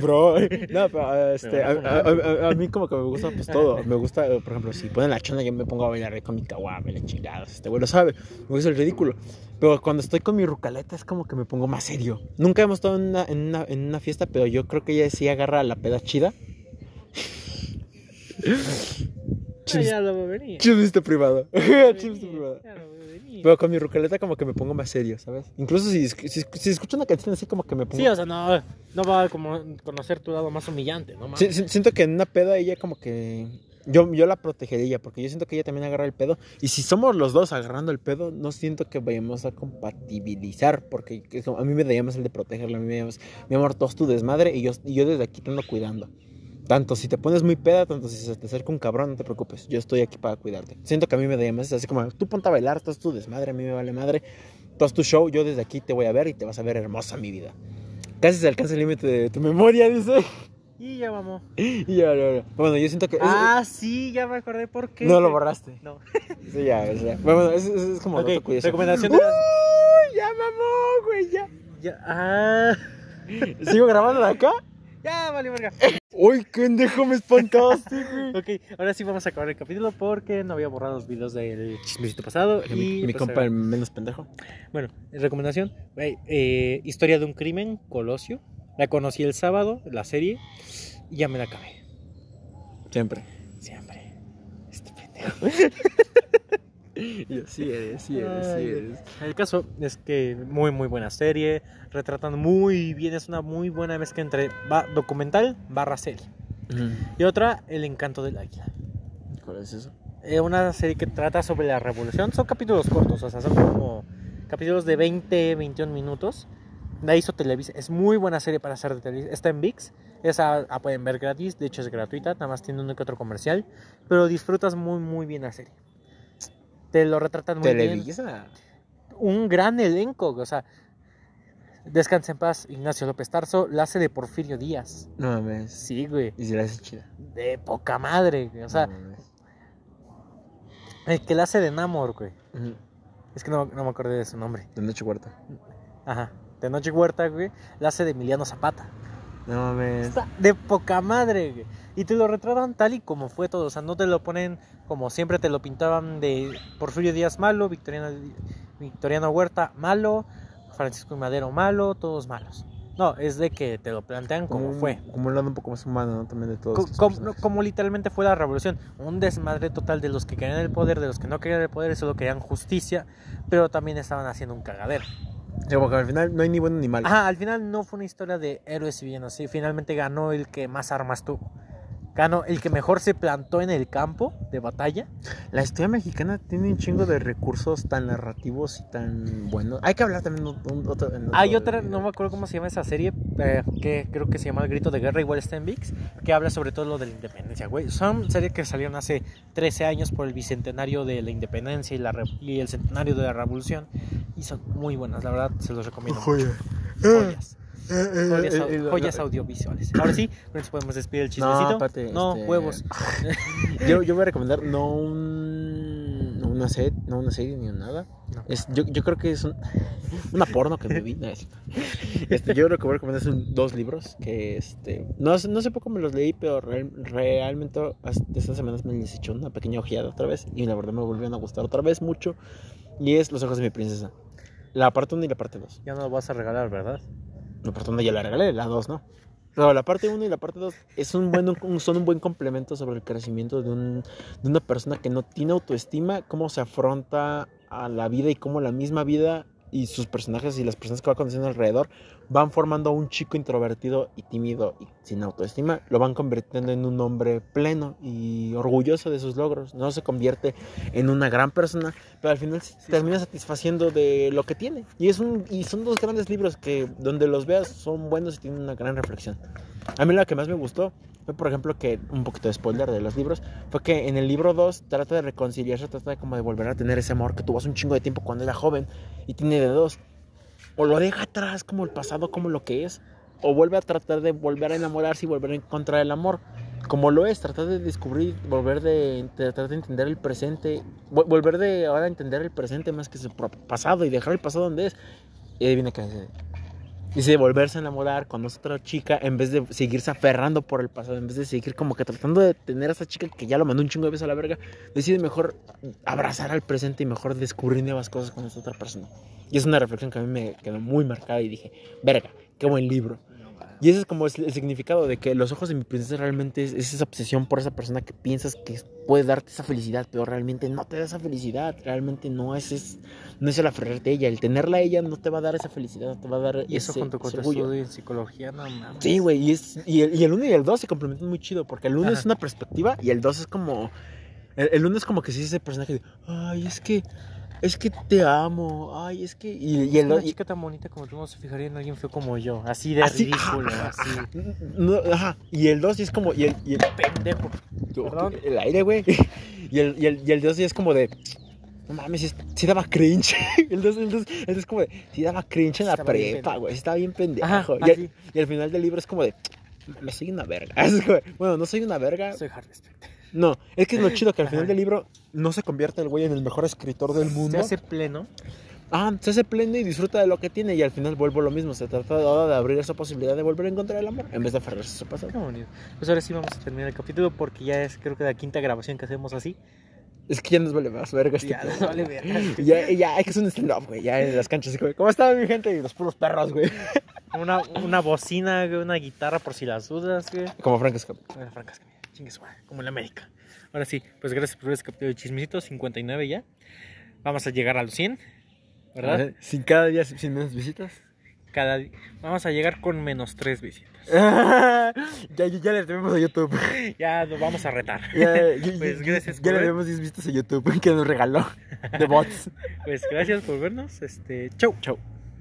Bro, no, pero este, a, van a a- a- a mí como que me gusta pues todo. Me gusta, eh, por ejemplo, si ponen la chona, yo me pongo a bailar con mi caguama, la chingada. Este güey lo sabe. Me gusta el ridículo. Pero cuando estoy con mi rucaleta es como que me pongo más serio. Nunca hemos estado en una, en una, en una fiesta, pero yo creo que ella sí agarra la peda chida. *laughs* Ah, ya lo venía. Chiste privado. *laughs* Chiste privado. Pero con mi rucaleta como que me pongo más serio, ¿sabes? Incluso si, si, si escucho una canción así como que me pongo... Sí, o sea, no, no va a como conocer tu lado más humillante, ¿no? Sí, siento que en una peda ella como que... Yo, yo la protegería porque yo siento que ella también agarra el pedo. Y si somos los dos agarrando el pedo, no siento que vayamos a compatibilizar. Porque a mí me daría más el de protegerla. A mí me da más, mi amor, todo es tu desmadre y yo, y yo desde aquí te ando cuidando. Tanto si te pones muy peda, tanto si se te acerca un cabrón, no te preocupes. Yo estoy aquí para cuidarte. Siento que a mí me daría más es así como, tú ponte a bailar, todo es tu desmadre, a mí me vale madre. Todo es tu show, yo desde aquí te voy a ver y te vas a ver hermosa mi vida. Casi se alcanza el límite de tu memoria, dice. Y ya vamos. *laughs* Y ya, ya, ya. Bueno, yo siento que... es- Ah, sí, ya me acordé por qué. no lo borraste. No. *laughs* Sí, ya, o sea. Bueno, es, es, es como Ok, dato curioso. recomendación de. Ya mamó, güey, ya. Ya, ah. *laughs* ¿Sigo grabando de acá? Ya, vale, verga. ¡Uy, qué pendejo me espantaste, *laughs* güey! Ok, ahora sí vamos a acabar el capítulo porque no había borrado los videos del chismecito pasado. Mi, y mi pues, compa el menos pendejo. Bueno, recomendación: güey, eh, Historia de un crimen, Colosio. La conocí el sábado, la serie, y ya me la acabé. Siempre. Siempre. Este pendejo. *laughs* *laughs* Y eres, sí eres. El caso es que muy, muy buena serie. Retratando muy bien, es una muy buena mezcla entre va- documental barra serie. Y otra, El encanto del águila. ¿Cuál es eso? Eh, una serie que trata sobre la revolución. Son capítulos cortos, o sea, son como capítulos de 20, 21 minutos. La hizo Televisa. Es muy buena serie para hacer de Televisa. Está en VIX. Esa la pueden ver gratis. De hecho, es gratuita. Nada más tiene uno que otro comercial. Pero disfrutas muy, muy bien la serie. Te lo retratan muy bien. Televisa. Un gran elenco. O sea, descansa en paz. Ignacio López Tarso. La hace de Porfirio Díaz. No mames. Sí, güey. Y si la haces chida. De poca madre, güey. O sea, No el que la hace de Namor, güey. Es que no, no me acordé de su nombre. De noche huerta. Ajá. De Noche Huerta, güey. La hace de Emiliano Zapata. No mames. Está de poca madre, güey. Y te lo retratan tal y como fue todo. O sea, no te lo ponen como siempre te lo pintaban de Porfirio Díaz malo, Victoriano, Victoriano Huerta malo, Francisco y Madero malo, todos malos. No, es de que te lo plantean como, un- fue. Como un lado un poco más humano, ¿no? También de todos. Co- como, personajes. como literalmente fue la revolución. Un desmadre total de los que querían el poder, de los que no querían el poder, solo querían justicia, pero también estaban haciendo un cagadero. Como que al final no hay ni bueno ni malo. Ajá, al final no fue una historia de héroes y villanos, sí, finalmente ganó el que más armas tuvo. Ganó el que mejor se plantó en el campo de batalla. La historia mexicana tiene un chingo de recursos tan narrativos y tan buenos. Hay que hablar también un, un- otro, en Hay otro- otra, no me acuerdo cómo se llama esa serie, eh, que creo que se llama El Grito de Guerra, igual está en VIX, que habla sobre todo lo de la independencia, güey. Son series que salieron hace 13 años por el bicentenario de la independencia y, la re- y el centenario de la revolución, y son muy buenas, la verdad, se los recomiendo. Joya. Joyas. Eh, eh, Joyas, eh, au- joyas audiovisuales. Ahora sí, eso podemos despedir el No, chismecito. espérate, No, este, huevos. *laughs* Yo, yo voy a recomendar no un, no una serie, no una serie ni nada. No. Es, yo, yo creo que es un, una porno que me vi. no, es- Este, yo lo que voy a recomendar son dos libros que este no, sé- no sé poco me los leí, pero real- realmente estas semanas me les eché una pequeña ojeada otra vez y la verdad me volvieron a gustar otra vez mucho. Y es Los ojos de mi princesa. La parte 1 y la parte 2. Ya no lo vas a regalar, ¿verdad? La parte 1 ya la regalé, la 2 no. Pero la parte 1 y la parte 2 es un buen, un- son un buen complemento sobre el crecimiento de, un, de una persona que no tiene autoestima, cómo se afronta a la vida y cómo la misma vida y sus personajes y las personas que va conociendo alrededor van formando a un chico introvertido y tímido y sin autoestima, lo van convirtiendo en un hombre pleno y orgulloso de sus logros. No se convierte en una gran persona, pero al final se termina satisfaciendo de lo que tiene. Y, es un, y son dos grandes libros que donde los veas son buenos y tienen una gran reflexión. A mí lo que más me gustó fue, por ejemplo, que un poquito de spoiler de los libros, fue que en el libro 2 trata de reconciliarse, trata de como de volver a tener ese amor que tuvo hace un chingo de tiempo cuando era joven y tiene de dos. O lo deja atrás como el pasado, como lo que es, o vuelve a tratar de volver a enamorarse y volver a encontrar el amor. Como lo es, tratar de descubrir, volver de tratar de entender el presente, vol- volver de ahora a entender el presente más que su pasado y dejar el pasado donde es. Y adivina qué. Dice volverse a enamorar con otra chica en vez de seguirse aferrando por el pasado, en vez de seguir como que tratando de tener a esa chica que ya lo mandó un chingo de veces a la verga, decide mejor abrazar al presente y mejor descubrir nuevas cosas con esa otra persona. Y es una reflexión que a mí me quedó muy marcada y dije, verga, qué buen libro. Y ese es como el significado de que los ojos de mi princesa realmente es, es esa obsesión por esa persona que piensas que puede darte esa felicidad, pero realmente no te da esa felicidad, realmente no es, es no es el aferrarte a ella, el tenerla a ella no te va a dar esa felicidad, no te va a dar Y eso ese- junto con tu estudio en psicología, no mames. Sí, güey, y, es, y, el, y el 1 y el 2 se complementan muy chido, porque el 1 Ajá. es una perspectiva y el 2 es como... El, el 1 es como que sí es ese personaje de, ay, es que, es que te amo, ay, es que... Y, y el Una y- chica tan bonita como tú no se fijaría en alguien feo como yo. Así de Así, ridículo, ajá, así. *laughs* No, ajá, y el 2 sí es como... Y el, y el pendejo. Perdón. El aire, güey. *laughs* Y el, y el, y el 2 sí es como de... No mames, sí, daba cringe. *laughs* El 2 el dos, el dos es como de... Sí daba cringe en la Estaba prepa, güey. Estaba bien pendejo. Ajá, y, al, y al final del libro es como de... Me soy una verga. Es como, bueno, no soy una verga. Soy hard respect. No, es que es lo *laughs* chido que al final del libro no se convierte el güey en el mejor escritor del mundo. Se hace pleno. Ah, se hace pleno y disfruta de lo que tiene y al final vuelvo lo mismo. Se trata de, ahora de abrir esa posibilidad de volver a encontrar el amor en vez de aferrarse a su pasado. Qué bonito. Pues ahora sí vamos a terminar el capítulo porque ya es creo que la quinta grabación que hacemos así. Es que ya nos vale más verga este Ya, nos vale verga. Ya, ya, hay que hacer un stand-up, güey. Ya en las canchas, güey. ¿Cómo está mi gente? Y los puros perros, güey. Una, una bocina, güey, una guitarra por si las dudas, güey. Como Frank me chingue como en América. Ahora sí, pues gracias por ver este capítulo de Chismecito, 59 ya. Vamos a llegar a los 100, ¿verdad? Sin cada día, sin menos visitas. Cada di- Vamos a llegar con menos 3 visitas. *laughs* ya, ya, ya le debemos a YouTube. *laughs* Ya lo vamos a retar. Ya, ya- *laughs* Pues ya- gracias Ya por le debemos 10 visitas a YouTube que nos regaló. De bots. Pues gracias por vernos. Este, chau. Chau.